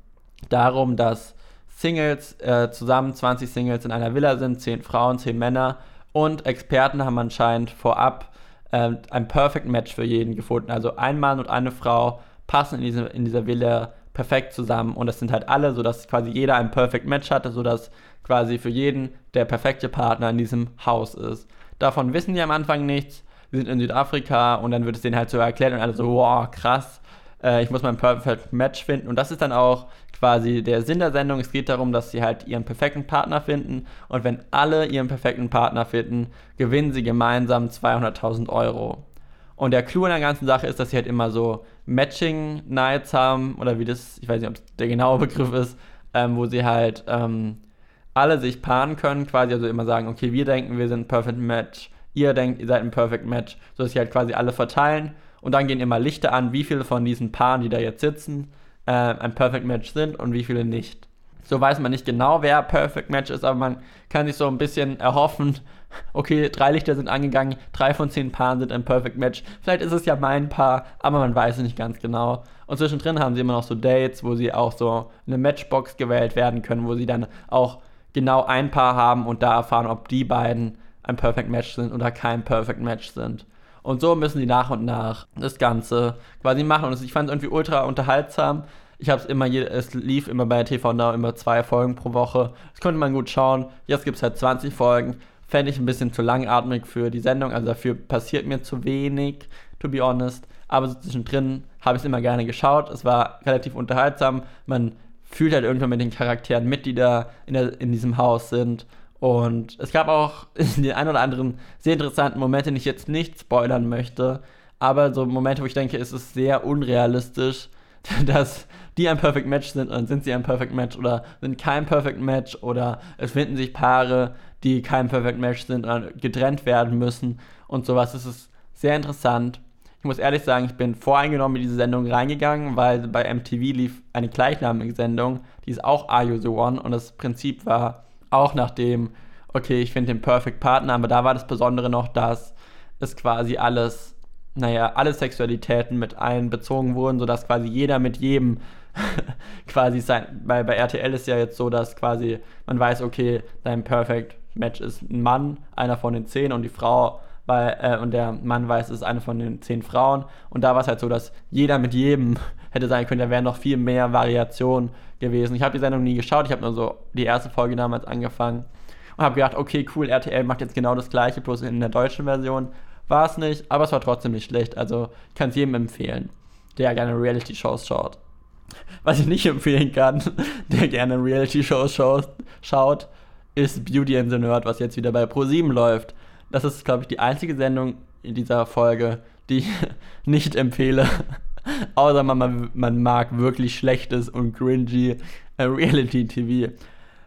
darum, dass Singles, äh, zusammen 20 Singles in einer Villa sind, 10 Frauen, 10 Männer. Und Experten haben anscheinend vorab äh, ein Perfect Match für jeden gefunden. Also ein Mann und eine Frau passen in, diese, in dieser Villa perfekt zusammen. Und das sind halt alle, sodass quasi jeder ein Perfect Match hatte, sodass quasi für jeden der perfekte Partner in diesem Haus ist. Davon wissen die am Anfang nichts. Sie sind in Südafrika und dann wird es denen halt so erklärt und alle so, wow, krass, äh, ich muss mein Perfect Match finden. Und das ist dann auch quasi der Sinn der Sendung. Es geht darum, dass sie halt ihren perfekten Partner finden und wenn alle ihren perfekten Partner finden, gewinnen sie gemeinsam 200.000 Euro. Und der Clou in der ganzen Sache ist, dass sie halt immer so Matching Nights haben oder wie das, ich weiß nicht, ob es der genaue Begriff ist, ähm, wo sie halt ähm, alle sich paaren können, quasi also immer sagen, okay, wir denken, wir sind Perfect Match, ihr denkt, ihr seid ein Perfect Match, sodass sie halt quasi alle verteilen und dann gehen immer Lichter an, wie viele von diesen Paaren, die da jetzt sitzen, äh, ein Perfect Match sind und wie viele nicht. So weiß man nicht genau, wer Perfect Match ist, aber man kann sich so ein bisschen erhoffen, okay, drei Lichter sind angegangen, drei von zehn Paaren sind ein Perfect Match. Vielleicht ist es ja mein Paar, aber man weiß es nicht ganz genau. Und zwischendrin haben sie immer noch so Dates, wo sie auch so eine Matchbox gewählt werden können, wo sie dann auch genau ein Paar haben und da erfahren, ob die beiden ein Perfect Match sind oder kein Perfect Match sind. Und so müssen die nach und nach das Ganze quasi machen. Und ich fand es irgendwie ultra unterhaltsam. Ich habe es immer, es lief immer bei TV Now immer zwei Folgen pro Woche. Das konnte man gut schauen. Jetzt gibt es halt 20 Folgen. Fände ich ein bisschen zu langatmig für die Sendung. Also dafür passiert mir zu wenig, to be honest. Aber so zwischendrin habe ich es immer gerne geschaut. Es war relativ unterhaltsam. Man fühlt halt irgendwann mit den Charakteren mit, die da in, der, in diesem Haus sind. Und es gab auch den ein oder anderen sehr interessanten Momente, den ich jetzt nicht spoilern möchte, aber so Momente, wo ich denke, es ist sehr unrealistisch, dass die ein Perfect Match sind und sind sie ein Perfect Match oder sind kein Perfect Match oder es finden sich Paare, die kein Perfect Match sind und getrennt werden müssen und sowas. Es ist sehr interessant. Ich muss ehrlich sagen, ich bin voreingenommen in diese Sendung reingegangen, weil bei MTV lief eine gleichnamige Sendung, die ist auch Are You The One und das Prinzip war, auch nach dem, okay, ich finde den Perfect Partner, aber da war das Besondere noch, dass es quasi alles, naja, alle Sexualitäten mit einbezogen wurden, sodass quasi jeder mit jedem quasi sein, weil bei RTL ist ja jetzt so, dass quasi man weiß, okay, dein Perfect Match ist ein Mann, einer von den zehn und die Frau weil, äh, und der Mann weiß, es ist eine von den zehn Frauen. Und da war es halt so, dass jeder mit jedem hätte sein können, da wären noch viel mehr Variationen gewesen. Ich habe die Sendung nie geschaut, ich habe nur so die erste Folge damals angefangen und habe gedacht, okay, cool, RTL macht jetzt genau das gleiche, bloß in der deutschen Version. War es nicht, aber es war trotzdem nicht schlecht. Also ich kann es jedem empfehlen, der gerne Reality-Shows schaut. Was ich nicht empfehlen kann, der gerne Reality-Shows schaut, ist Beauty and the Nerd, was jetzt wieder bei Pro7 läuft. Das ist, glaube ich, die einzige Sendung in dieser Folge, die ich nicht empfehle. Außer man, man mag wirklich schlechtes und cringy äh, Reality-TV.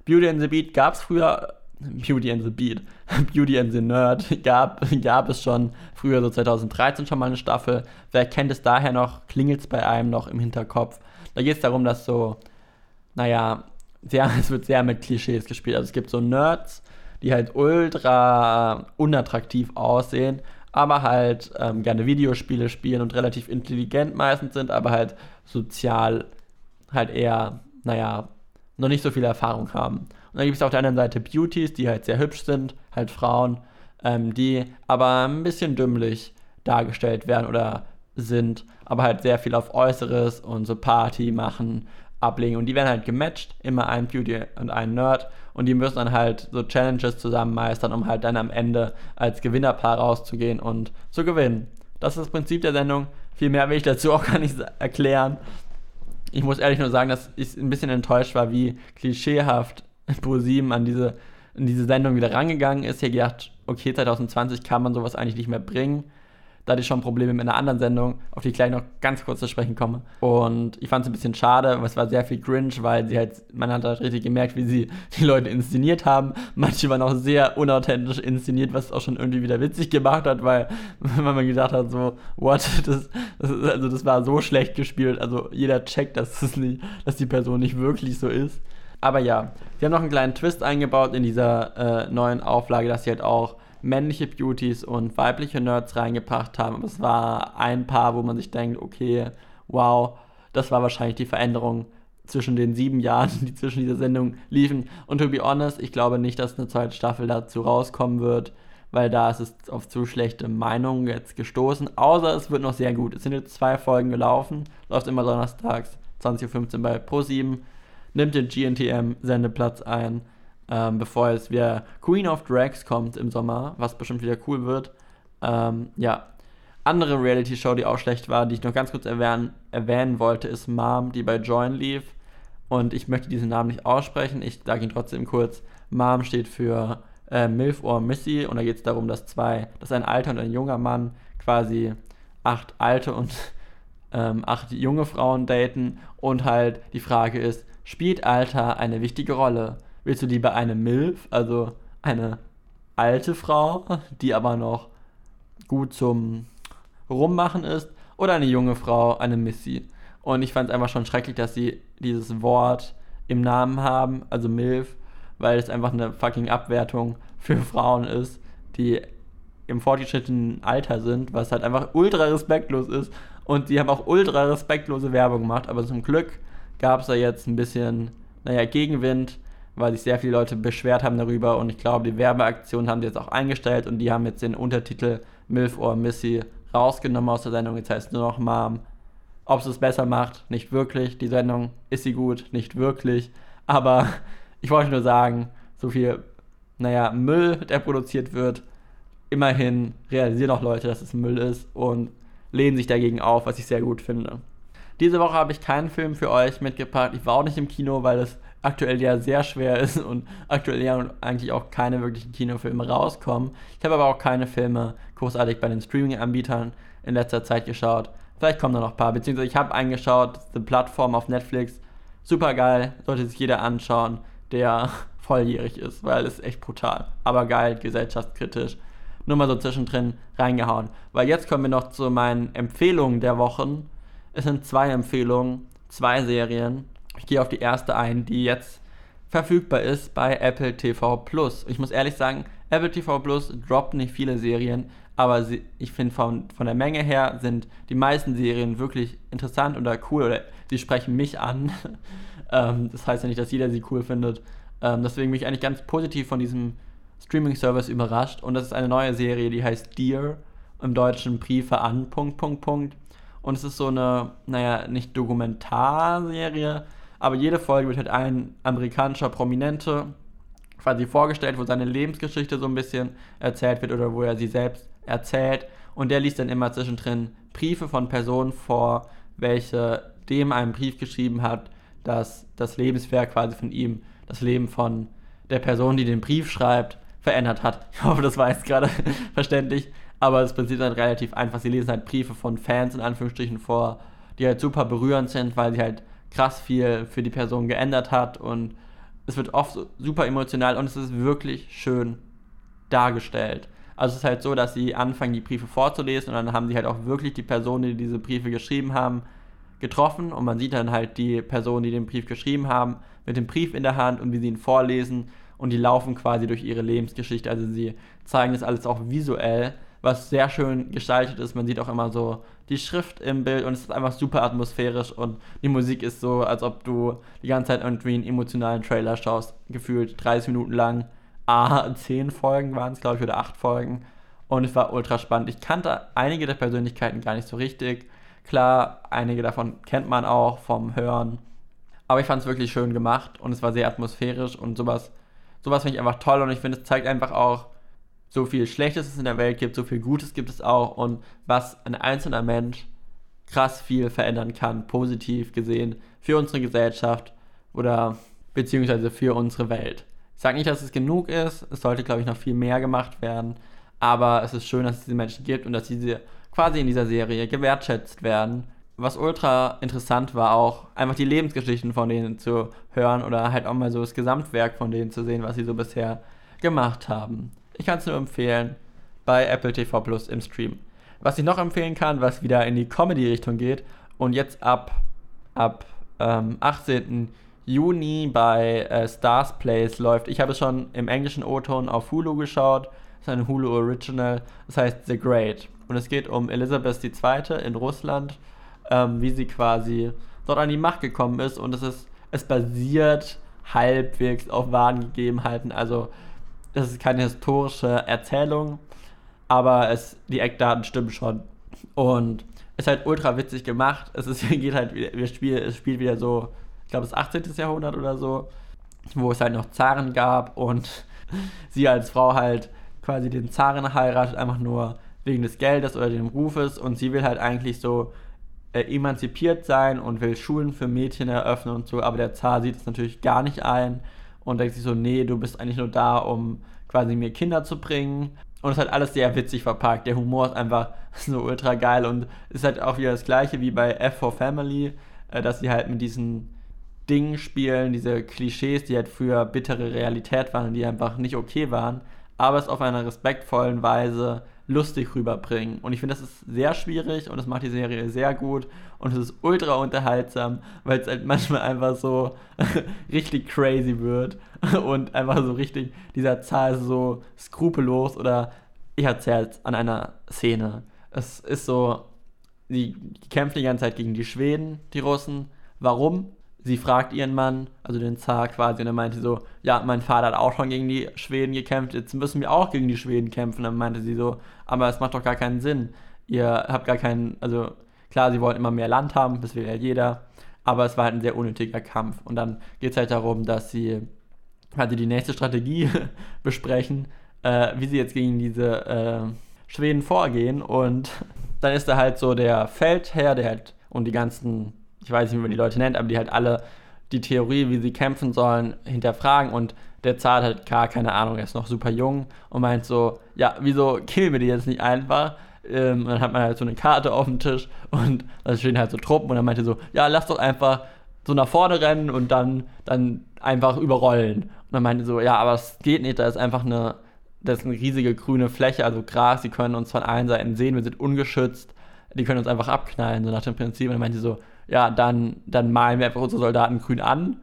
Beauty and the Beat gab es früher. Beauty and the Beat. Beauty and the Nerd gab, gab es schon früher, so 2013 schon mal eine Staffel. Wer kennt es daher noch? Klingelt es bei einem noch im Hinterkopf? Da geht es darum, dass so, naja, sehr, es wird sehr mit Klischees gespielt. Also es gibt so Nerds, die halt ultra unattraktiv aussehen, aber halt ähm, gerne Videospiele spielen und relativ intelligent meistens sind, aber halt sozial halt eher, naja, noch nicht so viel Erfahrung haben. Und dann gibt es auf der anderen Seite Beauties, die halt sehr hübsch sind, halt Frauen, ähm, die aber ein bisschen dümmlich dargestellt werden oder sind, aber halt sehr viel auf Äußeres und so Party machen ablegen. Und die werden halt gematcht, immer ein Beauty und ein Nerd. Und die müssen dann halt so Challenges zusammen meistern, um halt dann am Ende als Gewinnerpaar rauszugehen und zu gewinnen. Das ist das Prinzip der Sendung. Viel mehr will ich dazu auch gar nicht erklären. Ich muss ehrlich nur sagen, dass ich ein bisschen enttäuscht war, wie klischeehaft ProSieben an diese, an diese Sendung wieder rangegangen ist. Hier gedacht, okay, 2020 kann man sowas eigentlich nicht mehr bringen. Da hatte ich schon Probleme mit einer anderen Sendung, auf die ich gleich noch ganz kurz zu sprechen komme. Und ich fand es ein bisschen schade, es war sehr viel cringe, weil sie halt, man hat halt richtig gemerkt, wie sie die Leute inszeniert haben. Manche waren auch sehr unauthentisch inszeniert, was auch schon irgendwie wieder witzig gemacht hat, weil man gedacht hat, so, what, das, das, also das war so schlecht gespielt. Also jeder checkt, dass, das nicht, dass die Person nicht wirklich so ist. Aber ja, sie haben noch einen kleinen Twist eingebaut in dieser äh, neuen Auflage, dass sie halt auch männliche Beauties und weibliche Nerds reingebracht haben. Aber es war ein Paar, wo man sich denkt, okay, wow, das war wahrscheinlich die Veränderung zwischen den sieben Jahren, die zwischen dieser Sendung liefen. Und to be honest, ich glaube nicht, dass eine zweite Staffel dazu rauskommen wird, weil da ist es auf zu schlechte Meinungen jetzt gestoßen. Außer es wird noch sehr gut. Es sind jetzt zwei Folgen gelaufen, läuft immer donnerstags 20.15 Uhr bei Pro7, nimmt den GNTM-Sendeplatz ein, ähm, bevor es wieder Queen of Drags kommt im Sommer, was bestimmt wieder cool wird. Ähm, ja, andere Reality-Show, die auch schlecht war, die ich noch ganz kurz erwähnen, erwähnen wollte, ist Mom, die bei Join lief. Und ich möchte diesen Namen nicht aussprechen, ich sage ihn trotzdem kurz. Mom steht für äh, Milf or Missy und da geht es darum, dass zwei, dass ein alter und ein junger Mann quasi acht alte und ähm, acht junge Frauen daten und halt die Frage ist, spielt Alter eine wichtige Rolle? Willst du lieber eine Milf, also eine alte Frau, die aber noch gut zum rummachen ist oder eine junge Frau, eine Missy. Und ich fand es einfach schon schrecklich, dass sie dieses Wort im Namen haben, also MILF, weil es einfach eine fucking Abwertung für Frauen ist, die im fortgeschrittenen Alter sind, was halt einfach ultra respektlos ist. Und sie haben auch ultra respektlose Werbung gemacht, aber zum Glück gab es da jetzt ein bisschen, naja, Gegenwind, weil sich sehr viele Leute beschwert haben darüber und ich glaube, die Werbeaktion haben sie jetzt auch eingestellt und die haben jetzt den Untertitel MILF or Missy rausgenommen aus der Sendung. Jetzt heißt nur noch Mom. Ob es es besser macht, nicht wirklich. Die Sendung ist sie gut, nicht wirklich. Aber ich wollte nur sagen, so viel, naja, Müll, der produziert wird, immerhin realisieren auch Leute, dass es Müll ist und lehnen sich dagegen auf, was ich sehr gut finde. Diese Woche habe ich keinen Film für euch mitgebracht. Ich war auch nicht im Kino, weil es aktuell ja sehr schwer ist und aktuell ja eigentlich auch keine wirklichen Kinofilme rauskommen. Ich habe aber auch keine Filme großartig bei den Streaming-Anbietern in letzter Zeit geschaut. Vielleicht kommen da noch ein paar, beziehungsweise ich habe eingeschaut, die Plattform auf Netflix, super geil, sollte sich jeder anschauen, der volljährig ist, weil es echt brutal, aber geil, gesellschaftskritisch. Nur mal so zwischendrin reingehauen. Weil jetzt kommen wir noch zu meinen Empfehlungen der Wochen. Es sind zwei Empfehlungen, zwei Serien ich gehe auf die erste ein, die jetzt verfügbar ist bei Apple TV Plus. Ich muss ehrlich sagen, Apple TV Plus droppt nicht viele Serien, aber sie, ich finde von, von der Menge her sind die meisten Serien wirklich interessant oder cool oder sie sprechen mich an. ähm, das heißt ja nicht, dass jeder sie cool findet. Ähm, deswegen bin ich eigentlich ganz positiv von diesem Streaming-Service überrascht und das ist eine neue Serie, die heißt Dear, im Deutschen Briefe an, Punkt, Punkt, Punkt. Und es ist so eine, naja, nicht Dokumentarserie, aber jede Folge wird halt ein amerikanischer Prominente quasi vorgestellt, wo seine Lebensgeschichte so ein bisschen erzählt wird oder wo er sie selbst erzählt. Und der liest dann immer zwischendrin Briefe von Personen vor, welche dem einen Brief geschrieben hat, dass das Lebenswerk quasi von ihm, das Leben von der Person, die den Brief schreibt, verändert hat. Ich hoffe, das war jetzt gerade verständlich. Aber das Prinzip ist halt relativ einfach. Sie lesen halt Briefe von Fans in Anführungsstrichen vor, die halt super berührend sind, weil sie halt krass viel für die Person geändert hat und es wird oft super emotional und es ist wirklich schön dargestellt. Also es ist halt so, dass sie anfangen, die Briefe vorzulesen und dann haben sie halt auch wirklich die Personen, die diese Briefe geschrieben haben, getroffen und man sieht dann halt die Personen, die den Brief geschrieben haben, mit dem Brief in der Hand und wie sie ihn vorlesen und die laufen quasi durch ihre Lebensgeschichte. Also sie zeigen das alles auch visuell was sehr schön gestaltet ist. Man sieht auch immer so die Schrift im Bild und es ist einfach super atmosphärisch und die Musik ist so, als ob du die ganze Zeit irgendwie einen emotionalen Trailer schaust, gefühlt 30 Minuten lang. Ah, 10 Folgen waren es, glaube ich, oder 8 Folgen. Und es war ultra spannend. Ich kannte einige der Persönlichkeiten gar nicht so richtig. Klar, einige davon kennt man auch vom Hören. Aber ich fand es wirklich schön gemacht und es war sehr atmosphärisch und sowas, sowas finde ich einfach toll und ich finde, es zeigt einfach auch, so viel Schlechtes es in der Welt gibt, so viel Gutes gibt es auch und was ein einzelner Mensch krass viel verändern kann, positiv gesehen, für unsere Gesellschaft oder beziehungsweise für unsere Welt. Ich sage nicht, dass es genug ist, es sollte, glaube ich, noch viel mehr gemacht werden, aber es ist schön, dass es diese Menschen gibt und dass diese quasi in dieser Serie gewertschätzt werden. Was ultra interessant war, auch einfach die Lebensgeschichten von denen zu hören oder halt auch mal so das Gesamtwerk von denen zu sehen, was sie so bisher gemacht haben. Ich kann es nur empfehlen bei Apple TV Plus im Stream. Was ich noch empfehlen kann, was wieder in die Comedy-Richtung geht und jetzt ab, ab ähm, 18. Juni bei äh, Stars Place läuft. Ich habe es schon im englischen O-Ton auf Hulu geschaut. ist eine Hulu Original, das heißt The Great. Und es geht um Elisabeth II. in Russland, ähm, wie sie quasi dort an die Macht gekommen ist. Und es ist, es basiert halbwegs auf wahren Gegebenheiten. Also es ist keine historische Erzählung, aber es, die Eckdaten stimmen schon. Und es ist halt ultra witzig gemacht. Es ist, geht halt, wir spielen, es spielt wieder so, ich glaube, das 18. Jahrhundert oder so, wo es halt noch Zaren gab und sie als Frau halt quasi den Zaren heiratet, einfach nur wegen des Geldes oder dem Rufes und sie will halt eigentlich so äh, emanzipiert sein und will Schulen für Mädchen eröffnen und so, aber der Zar sieht es natürlich gar nicht ein und denkt sich so, nee, du bist eigentlich nur da, um quasi mir Kinder zu bringen. Und es ist halt alles sehr witzig verpackt. Der Humor ist einfach so ultra geil und ist halt auch wieder das gleiche wie bei F for Family, äh, dass sie halt mit diesen Dingen spielen, diese Klischees, die halt früher bittere Realität waren und die einfach nicht okay waren, aber es auf einer respektvollen Weise lustig rüberbringen. Und ich finde, das ist sehr schwierig und das macht die Serie sehr gut und es ist ultra unterhaltsam, weil es halt manchmal einfach so richtig crazy wird und einfach so richtig, dieser Zahl so skrupellos oder ich erzähle es an einer Szene. Es ist so, die, die kämpfen die ganze Zeit gegen die Schweden, die Russen. Warum? Sie fragt ihren Mann, also den Zar quasi, und er meinte so, ja, mein Vater hat auch schon gegen die Schweden gekämpft, jetzt müssen wir auch gegen die Schweden kämpfen. Und dann meinte sie so, aber es macht doch gar keinen Sinn. Ihr habt gar keinen, also klar, sie wollen immer mehr Land haben, das will ja jeder, aber es war halt ein sehr unnötiger Kampf. Und dann geht es halt darum, dass sie also die nächste Strategie besprechen, äh, wie sie jetzt gegen diese äh, Schweden vorgehen. Und dann ist da halt so der Feldherr, der halt und die ganzen ich weiß nicht, wie man die Leute nennt, aber die halt alle die Theorie, wie sie kämpfen sollen, hinterfragen und der Zar hat gar keine Ahnung, er ist noch super jung und meint so, ja, wieso killen wir die jetzt nicht einfach? Ähm, dann hat man halt so eine Karte auf dem Tisch und da stehen halt so Truppen und dann meinte so, ja, lass doch einfach so nach vorne rennen und dann, dann einfach überrollen. Und dann meinte so, ja, aber es geht nicht, da ist einfach eine, das ist eine riesige grüne Fläche, also Gras, die können uns von allen Seiten sehen, wir sind ungeschützt, die können uns einfach abknallen, so nach dem Prinzip. Und dann meinte so, ja, dann, dann malen wir einfach unsere Soldaten grün an.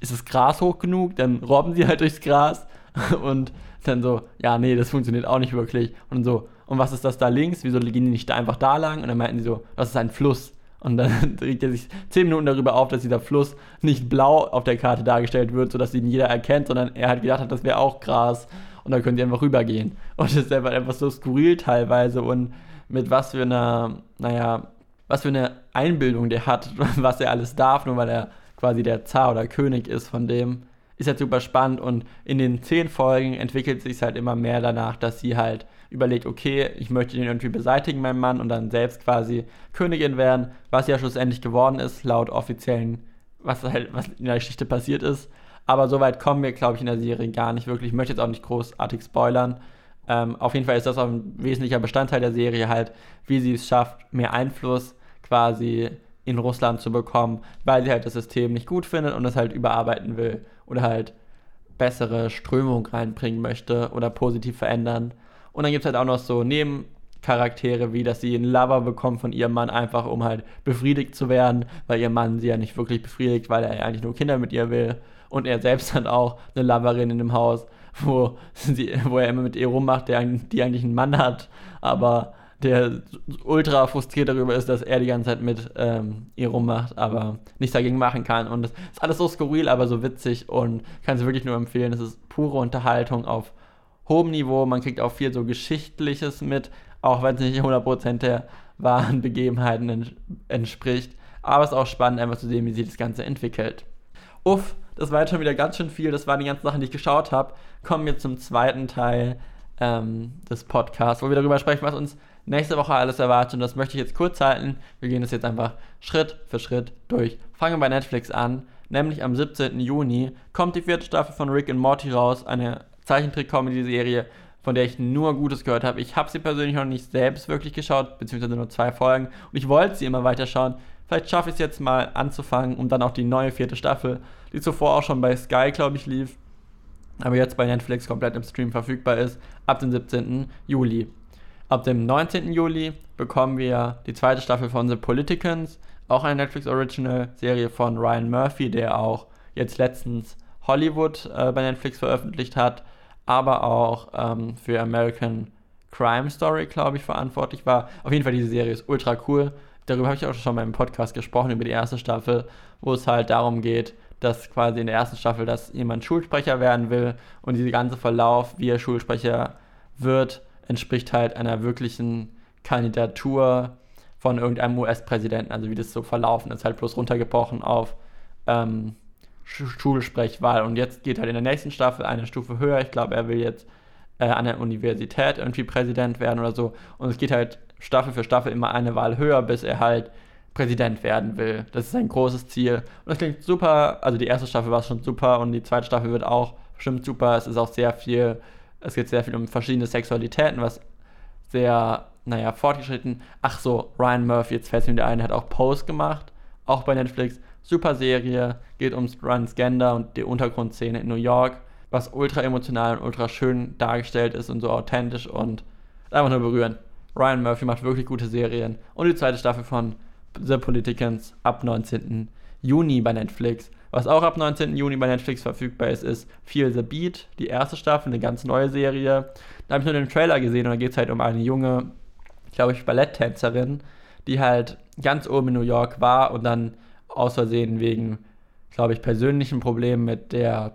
Ist das Gras hoch genug? Dann robben sie halt durchs Gras. Und dann so, ja, nee, das funktioniert auch nicht wirklich. Und so, und was ist das da links? Wieso gehen die nicht da einfach da lang? Und dann meinten sie so, das ist ein Fluss. Und dann regt er sich zehn Minuten darüber auf, dass dieser Fluss nicht blau auf der Karte dargestellt wird, sodass ihn jeder erkennt, sondern er hat gedacht, das wäre auch Gras. Und dann können sie einfach rübergehen. Und das ist einfach, einfach so skurril teilweise und mit was für einer, naja, was für eine Einbildung der hat, was er alles darf, nur weil er quasi der Zar oder König ist von dem. Ist halt super spannend und in den zehn Folgen entwickelt sich halt immer mehr danach, dass sie halt überlegt, okay, ich möchte den irgendwie beseitigen, meinen Mann, und dann selbst quasi Königin werden, was ja schlussendlich geworden ist, laut offiziellen, was halt was in der Geschichte passiert ist. Aber soweit kommen wir, glaube ich, in der Serie gar nicht wirklich. Ich möchte jetzt auch nicht großartig spoilern. Ähm, auf jeden Fall ist das auch ein wesentlicher Bestandteil der Serie halt, wie sie es schafft, mehr Einfluss quasi in Russland zu bekommen, weil sie halt das System nicht gut findet und es halt überarbeiten will oder halt bessere Strömung reinbringen möchte oder positiv verändern. Und dann gibt es halt auch noch so Nebencharaktere, wie dass sie einen Lover bekommt von ihrem Mann, einfach um halt befriedigt zu werden, weil ihr Mann sie ja nicht wirklich befriedigt, weil er eigentlich nur Kinder mit ihr will. Und er selbst hat auch eine Loverin in dem Haus, wo, sie, wo er immer mit ihr rummacht, der, die eigentlich einen Mann hat, aber der ultra frustriert darüber ist, dass er die ganze Zeit mit ähm, ihr rummacht, aber nichts dagegen machen kann. Und es ist alles so skurril, aber so witzig und kann es wirklich nur empfehlen. Es ist pure Unterhaltung auf hohem Niveau. Man kriegt auch viel so Geschichtliches mit, auch wenn es nicht 100% der wahren Begebenheiten entspricht. Aber es ist auch spannend, einfach zu sehen, wie sich das Ganze entwickelt. Uff, das war jetzt schon wieder ganz schön viel. Das waren die ganzen Sachen, die ich geschaut habe. Kommen wir zum zweiten Teil ähm, des Podcasts, wo wir darüber sprechen, was uns nächste Woche alles erwartet. Und das möchte ich jetzt kurz halten. Wir gehen das jetzt einfach Schritt für Schritt durch. Fangen bei Netflix an. Nämlich am 17. Juni kommt die vierte Staffel von Rick and Morty raus. Eine Zeichentrick-Comedy-Serie, von der ich nur Gutes gehört habe. Ich habe sie persönlich noch nicht selbst wirklich geschaut, beziehungsweise nur zwei Folgen. Und ich wollte sie immer weiter schauen. Vielleicht schaffe ich es jetzt mal anzufangen, um dann auch die neue vierte Staffel, die zuvor auch schon bei Sky, glaube ich, lief, aber jetzt bei Netflix komplett im Stream verfügbar ist, ab dem 17. Juli. Ab dem 19. Juli bekommen wir die zweite Staffel von The Politicans, auch eine Netflix-Original-Serie von Ryan Murphy, der auch jetzt letztens Hollywood äh, bei Netflix veröffentlicht hat. aber auch ähm, für American Crime Story, glaube ich, verantwortlich war. Auf jeden Fall, diese Serie ist ultra cool. Darüber habe ich auch schon mal im Podcast gesprochen, über die erste Staffel, wo es halt darum geht, dass quasi in der ersten Staffel, dass jemand Schulsprecher werden will und dieser ganze Verlauf, wie er Schulsprecher wird, entspricht halt einer wirklichen Kandidatur von irgendeinem US-Präsidenten, also wie das so verlaufen ist, halt bloß runtergebrochen auf ähm, Schulsprechwahl. Und jetzt geht halt in der nächsten Staffel eine Stufe höher. Ich glaube, er will jetzt äh, an der Universität irgendwie Präsident werden oder so. Und es geht halt Staffel für Staffel immer eine Wahl höher, bis er halt Präsident werden will. Das ist ein großes Ziel. Und das klingt super. Also die erste Staffel war schon super und die zweite Staffel wird auch bestimmt super. Es ist auch sehr viel, es geht sehr viel um verschiedene Sexualitäten, was sehr, naja, fortgeschritten. Ach so, Ryan Murphy, jetzt fällt es mir wieder ein, hat auch Pose gemacht, auch bei Netflix. Super Serie, geht ums Transgender und die Untergrundszene in New York, was ultra emotional und ultra schön dargestellt ist und so authentisch und einfach nur berührend. Ryan Murphy macht wirklich gute Serien. Und die zweite Staffel von The Politicans ab 19. Juni bei Netflix. Was auch ab 19. Juni bei Netflix verfügbar ist, ist Feel the Beat, die erste Staffel, eine ganz neue Serie. Da habe ich nur den Trailer gesehen und da geht es halt um eine junge, glaube ich, Balletttänzerin, die halt ganz oben in New York war und dann aus Versehen wegen, glaube ich, persönlichen Problemen mit der,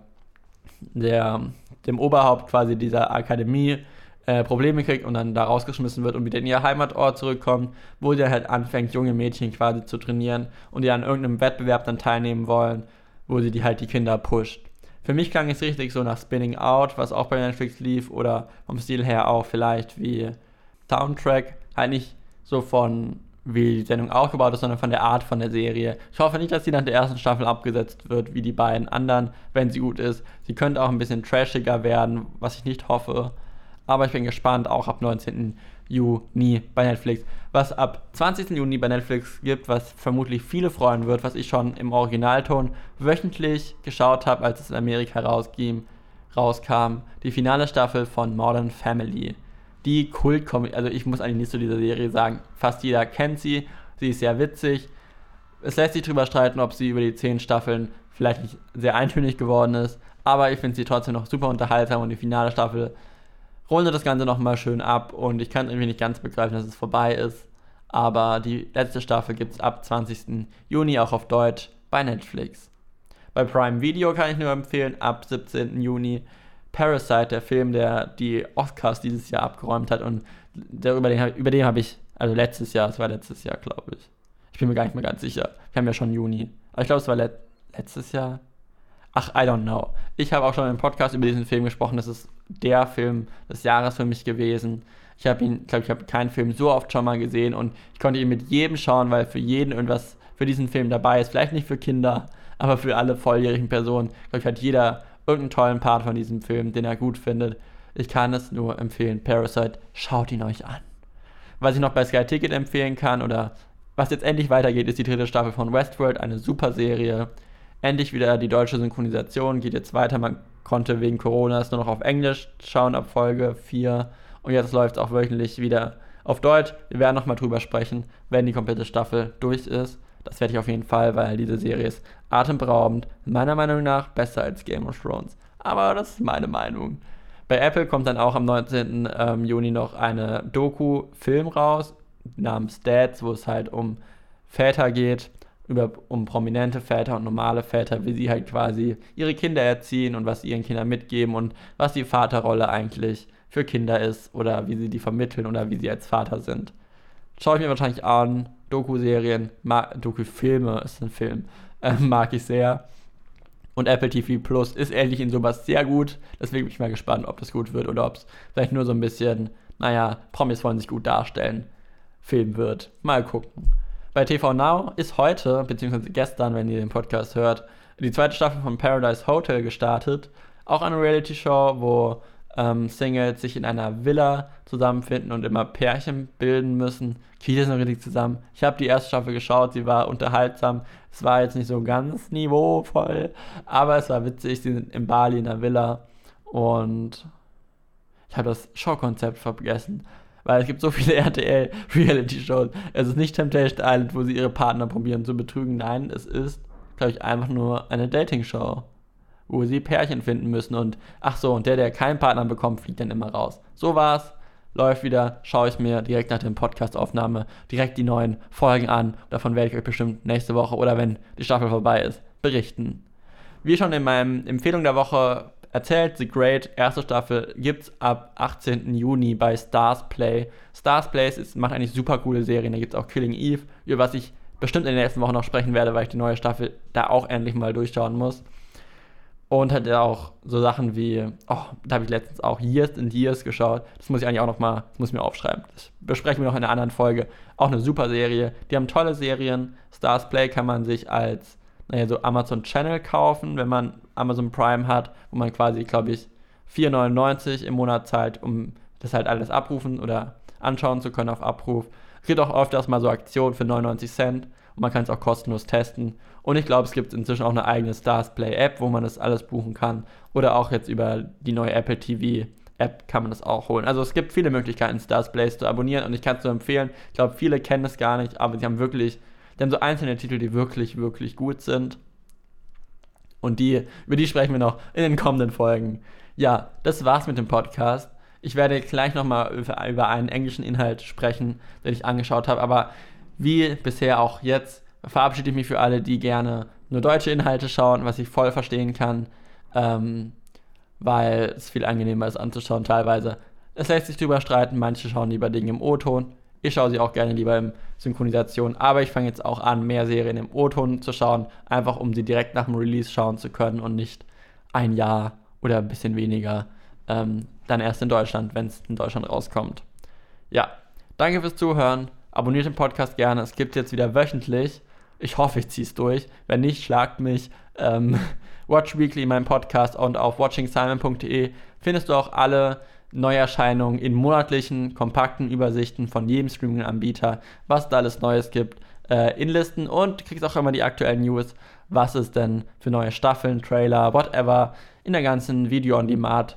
der, dem Oberhaupt quasi dieser Akademie äh, Probleme kriegt und dann da rausgeschmissen wird und wieder in ihr Heimatort zurückkommt, wo sie halt anfängt, junge Mädchen quasi zu trainieren und die an irgendeinem Wettbewerb dann teilnehmen wollen, wo sie die halt die Kinder pusht. Für mich klang es richtig so nach Spinning Out, was auch bei Netflix lief, oder vom Stil her auch vielleicht wie Soundtrack. Halt nicht so von wie die Sendung aufgebaut ist, sondern von der Art von der Serie. Ich hoffe nicht, dass sie nach der ersten Staffel abgesetzt wird, wie die beiden anderen, wenn sie gut ist. Sie könnte auch ein bisschen trashiger werden, was ich nicht hoffe. Aber ich bin gespannt, auch ab 19. Juni bei Netflix. Was ab 20. Juni bei Netflix gibt, was vermutlich viele freuen wird, was ich schon im Originalton wöchentlich geschaut habe, als es in Amerika rausging, rauskam. Die finale Staffel von Modern Family die Kult-Comedy, also ich muss eigentlich nicht zu dieser Serie sagen, fast jeder kennt sie, sie ist sehr witzig. Es lässt sich darüber streiten, ob sie über die zehn Staffeln vielleicht nicht sehr eintönig geworden ist, aber ich finde sie trotzdem noch super unterhaltsam und die finale Staffel rundet das Ganze nochmal schön ab und ich kann irgendwie nicht ganz begreifen, dass es vorbei ist. Aber die letzte Staffel gibt es ab 20. Juni auch auf Deutsch bei Netflix. Bei Prime Video kann ich nur empfehlen, ab 17. Juni Parasite, der Film, der die Oscars dieses Jahr abgeräumt hat und darüber den, über den habe ich, also letztes Jahr, es war letztes Jahr, glaube ich. Ich bin mir gar nicht mehr ganz sicher. Wir haben ja schon Juni. Aber ich glaube, es war le letztes Jahr. Ach, I don't know. Ich habe auch schon im Podcast über diesen Film gesprochen. Das ist der Film des Jahres für mich gewesen. Ich habe ihn, glaube ich, habe keinen Film so oft schon mal gesehen und ich konnte ihn mit jedem schauen, weil für jeden irgendwas für diesen Film dabei ist. Vielleicht nicht für Kinder, aber für alle volljährigen Personen. Ich glaube, hat jeder irgendeinen tollen Part von diesem Film, den er gut findet. Ich kann es nur empfehlen. Parasite, schaut ihn euch an. Was ich noch bei Sky Ticket empfehlen kann oder was jetzt endlich weitergeht, ist die dritte Staffel von Westworld, eine super Serie. Endlich wieder die deutsche Synchronisation, geht jetzt weiter. Man konnte wegen Corona es nur noch auf Englisch schauen ab Folge 4 und jetzt läuft es auch wöchentlich wieder auf Deutsch. Wir werden nochmal drüber sprechen, wenn die komplette Staffel durch ist. Das werde ich auf jeden Fall, weil diese Serie ist atemberaubend. Meiner Meinung nach besser als Game of Thrones. Aber das ist meine Meinung. Bei Apple kommt dann auch am 19. Ähm, Juni noch eine Doku-Film raus namens Dads, wo es halt um Väter geht, über, um prominente Väter und normale Väter, wie sie halt quasi ihre Kinder erziehen und was sie ihren Kindern mitgeben und was die Vaterrolle eigentlich für Kinder ist oder wie sie die vermitteln oder wie sie als Vater sind. Schaue ich mir wahrscheinlich an. Doku-Serien, Doku-Filme ist ein Film, äh, mag ich sehr. Und Apple TV Plus ist ähnlich in sowas sehr gut. Deswegen bin ich mal gespannt, ob das gut wird oder ob es vielleicht nur so ein bisschen, naja, Promis wollen sich gut darstellen, Film wird. Mal gucken. Bei TV Now ist heute, beziehungsweise gestern, wenn ihr den Podcast hört, die zweite Staffel von Paradise Hotel gestartet. Auch eine Reality-Show, wo ähm, Singles sich in einer Villa zusammenfinden und immer Pärchen bilden müssen. Viele sind richtig zusammen. Ich habe die erste Staffel geschaut, sie war unterhaltsam. Es war jetzt nicht so ganz niveauvoll, aber es war witzig. Sie sind in Bali in der Villa und ich habe das Showkonzept vergessen. Weil es gibt so viele RTL-Reality-Shows. Es ist nicht Temptation Island, wo sie ihre Partner probieren zu betrügen. Nein, es ist, glaube ich, einfach nur eine Dating-Show. wo sie Pärchen finden müssen und ach so, und der, der keinen Partner bekommt, fliegt dann immer raus. So war's. Läuft wieder, schaue ich mir direkt nach der Podcast-Aufnahme direkt die neuen Folgen an. Davon werde ich euch bestimmt nächste Woche oder wenn die Staffel vorbei ist, berichten. Wie schon in meinem Empfehlung der Woche erzählt, The Great, erste Staffel, gibt's ab 18. Juni bei Stars Play. Stars Play ist, macht eigentlich super coole Serien. Da gibt's auch Killing Eve, über was ich bestimmt in den nächsten Wochen noch sprechen werde, weil ich die neue Staffel da auch endlich mal durchschauen muss. Und hat ja auch so Sachen wie, oh, da habe ich letztens auch Years and Years geschaut. Das muss ich eigentlich auch noch mal, das muss ich mir aufschreiben. Das besprechen wir noch in einer anderen Folge. Auch eine super Serie. Die haben tolle Serien. Stars Play kann man sich als, naja, so Amazon Channel kaufen, wenn man Amazon Prime hat, wo man quasi, glaube ich, 4,99 im Monat zahlt, um das halt alles abrufen oder anschauen zu können auf Abruf. Es gibt auch öfters mal so Aktionen für 99 Cent und man kann es auch kostenlos testen. Und ich glaube, es gibt inzwischen auch eine eigene Stars Play App, wo man das alles buchen kann. Oder auch jetzt über die neue Apple TV App kann man das auch holen. Also es gibt viele Möglichkeiten, Stars Plays zu abonnieren und ich kann es nur empfehlen. Ich glaube, viele kennen es gar nicht, aber sie haben wirklich, die haben so einzelne Titel, die wirklich, wirklich gut sind. Und die, über die sprechen wir noch in den kommenden Folgen. Ja, das war's mit dem Podcast. Ich werde gleich nochmal über, einen englischen Inhalt sprechen, den ich angeschaut habe, aber wie bisher auch jetzt verabschiede ich mich für alle, die gerne nur deutsche Inhalte schauen, was ich voll verstehen kann, ähm, weil es viel angenehmer ist anzuschauen teilweise. Es lässt sich drüber streiten, manche schauen lieber Dinge im O-Ton. Ich schaue sie auch gerne lieber in Synchronisation, aber ich fange jetzt auch an, mehr Serien im O-Ton zu schauen, einfach um sie direkt nach dem Release schauen zu können und nicht ein Jahr oder ein bisschen weniger ähm, dann erst in Deutschland, wenn es in Deutschland rauskommt. Ja, danke fürs Zuhören. Abonniert den Podcast gerne. Es gibt jetzt wieder wöchentlich. Ich hoffe, ich ziehe es durch. Wenn nicht, schlagt mich. Ähm, Watch Weekly, mein Podcast und auf watchingsimon.de findest du auch alle Neuerscheinungen in monatlichen, kompakten Übersichten von jedem Streaming-Anbieter, was da alles Neues gibt, äh, in Listen und kriegst auch immer die aktuellen News, was es denn für neue Staffeln, Trailer, whatever in der ganzen Video-on-Demand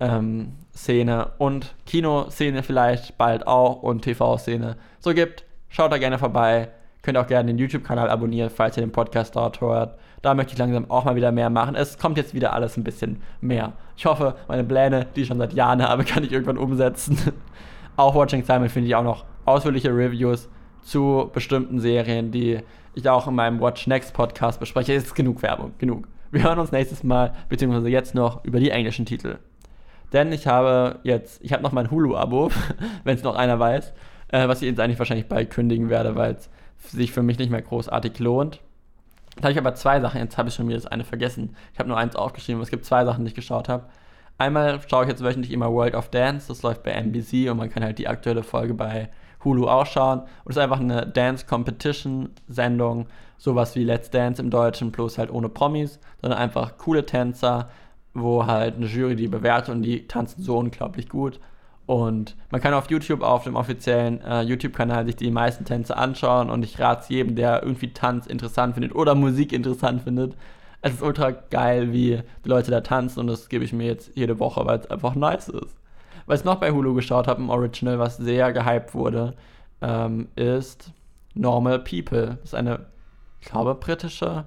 ähm, Szene und Kinoszene vielleicht bald auch und TV-Szene so gibt. Schaut da gerne vorbei. Könnt auch gerne den YouTube-Kanal abonnieren, falls ihr den Podcast dort hört. Da möchte ich langsam auch mal wieder mehr machen. Es kommt jetzt wieder alles ein bisschen mehr. Ich hoffe, meine Pläne, die ich schon seit Jahren habe, kann ich irgendwann umsetzen. auch Watching Simon finde ich auch noch ausführliche Reviews zu bestimmten Serien, die ich auch in meinem Watch Next Podcast bespreche. Es ist genug Werbung, genug. Wir hören uns nächstes Mal, beziehungsweise jetzt noch über die englischen Titel. Denn ich habe jetzt, ich habe noch mein Hulu-Abo, wenn es noch einer weiß, äh, was ich jetzt eigentlich wahrscheinlich bald kündigen werde, weil es sich für mich nicht mehr großartig lohnt. Da habe ich aber zwei Sachen, jetzt habe ich schon wieder das eine vergessen. Ich habe nur eins aufgeschrieben, es gibt zwei Sachen, die ich geschaut habe. Einmal schaue ich jetzt wöchentlich immer World of Dance, das läuft bei NBC und man kann halt die aktuelle Folge bei Hulu auch schauen. Und es ist einfach eine Dance Competition Sendung, sowas wie Let's Dance im Deutschen, bloß halt ohne Promis, sondern einfach coole Tänzer, wo halt eine Jury die bewertet und die tanzen so unglaublich gut. Und man kann auf YouTube, auf dem offiziellen äh, YouTube-Kanal, sich die meisten Tänze anschauen. Und ich rate es jedem, der irgendwie Tanz interessant findet oder Musik interessant findet. Es ist ultra geil, wie die Leute da tanzen. Und das gebe ich mir jetzt jede Woche, weil es einfach nice ist. Was ich noch bei Hulu geschaut habe, im Original, was sehr gehypt wurde, ähm, ist Normal People. Das ist eine, ich glaube, britische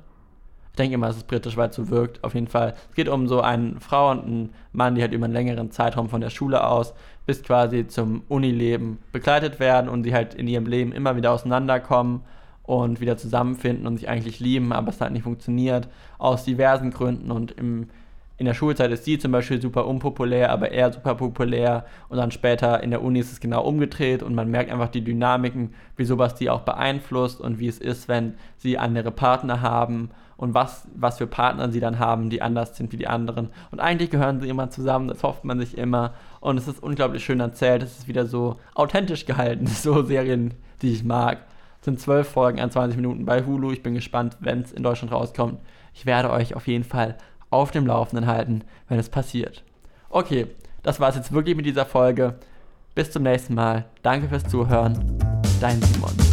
ich denke immer, es ist britisch, weil es so wirkt. Auf jeden Fall. Es geht um so eine Frau und einen Mann, die halt über einen längeren Zeitraum von der Schule aus bis quasi zum Unileben begleitet werden und sie halt in ihrem Leben immer wieder auseinanderkommen und wieder zusammenfinden und sich eigentlich lieben, aber es halt nicht funktioniert, aus diversen Gründen. Und im, in der Schulzeit ist sie zum Beispiel super unpopulär, aber er super populär. Und dann später in der Uni ist es genau umgedreht und man merkt einfach die Dynamiken, wie sowas die auch beeinflusst und wie es ist, wenn sie andere Partner haben und was, was für Partner sie dann haben, die anders sind wie die anderen. Und eigentlich gehören sie immer zusammen, das hofft man sich immer. Und es ist unglaublich schön erzählt, es ist wieder so authentisch gehalten, so Serien, die ich mag. Es sind zwölf Folgen an 20 Minuten bei Hulu. Ich bin gespannt, wenn es in Deutschland rauskommt. Ich werde euch auf jeden Fall auf dem Laufenden halten, wenn es passiert. Okay, das war es jetzt wirklich mit dieser Folge. Bis zum nächsten Mal. Danke fürs Zuhören. Dein Simon.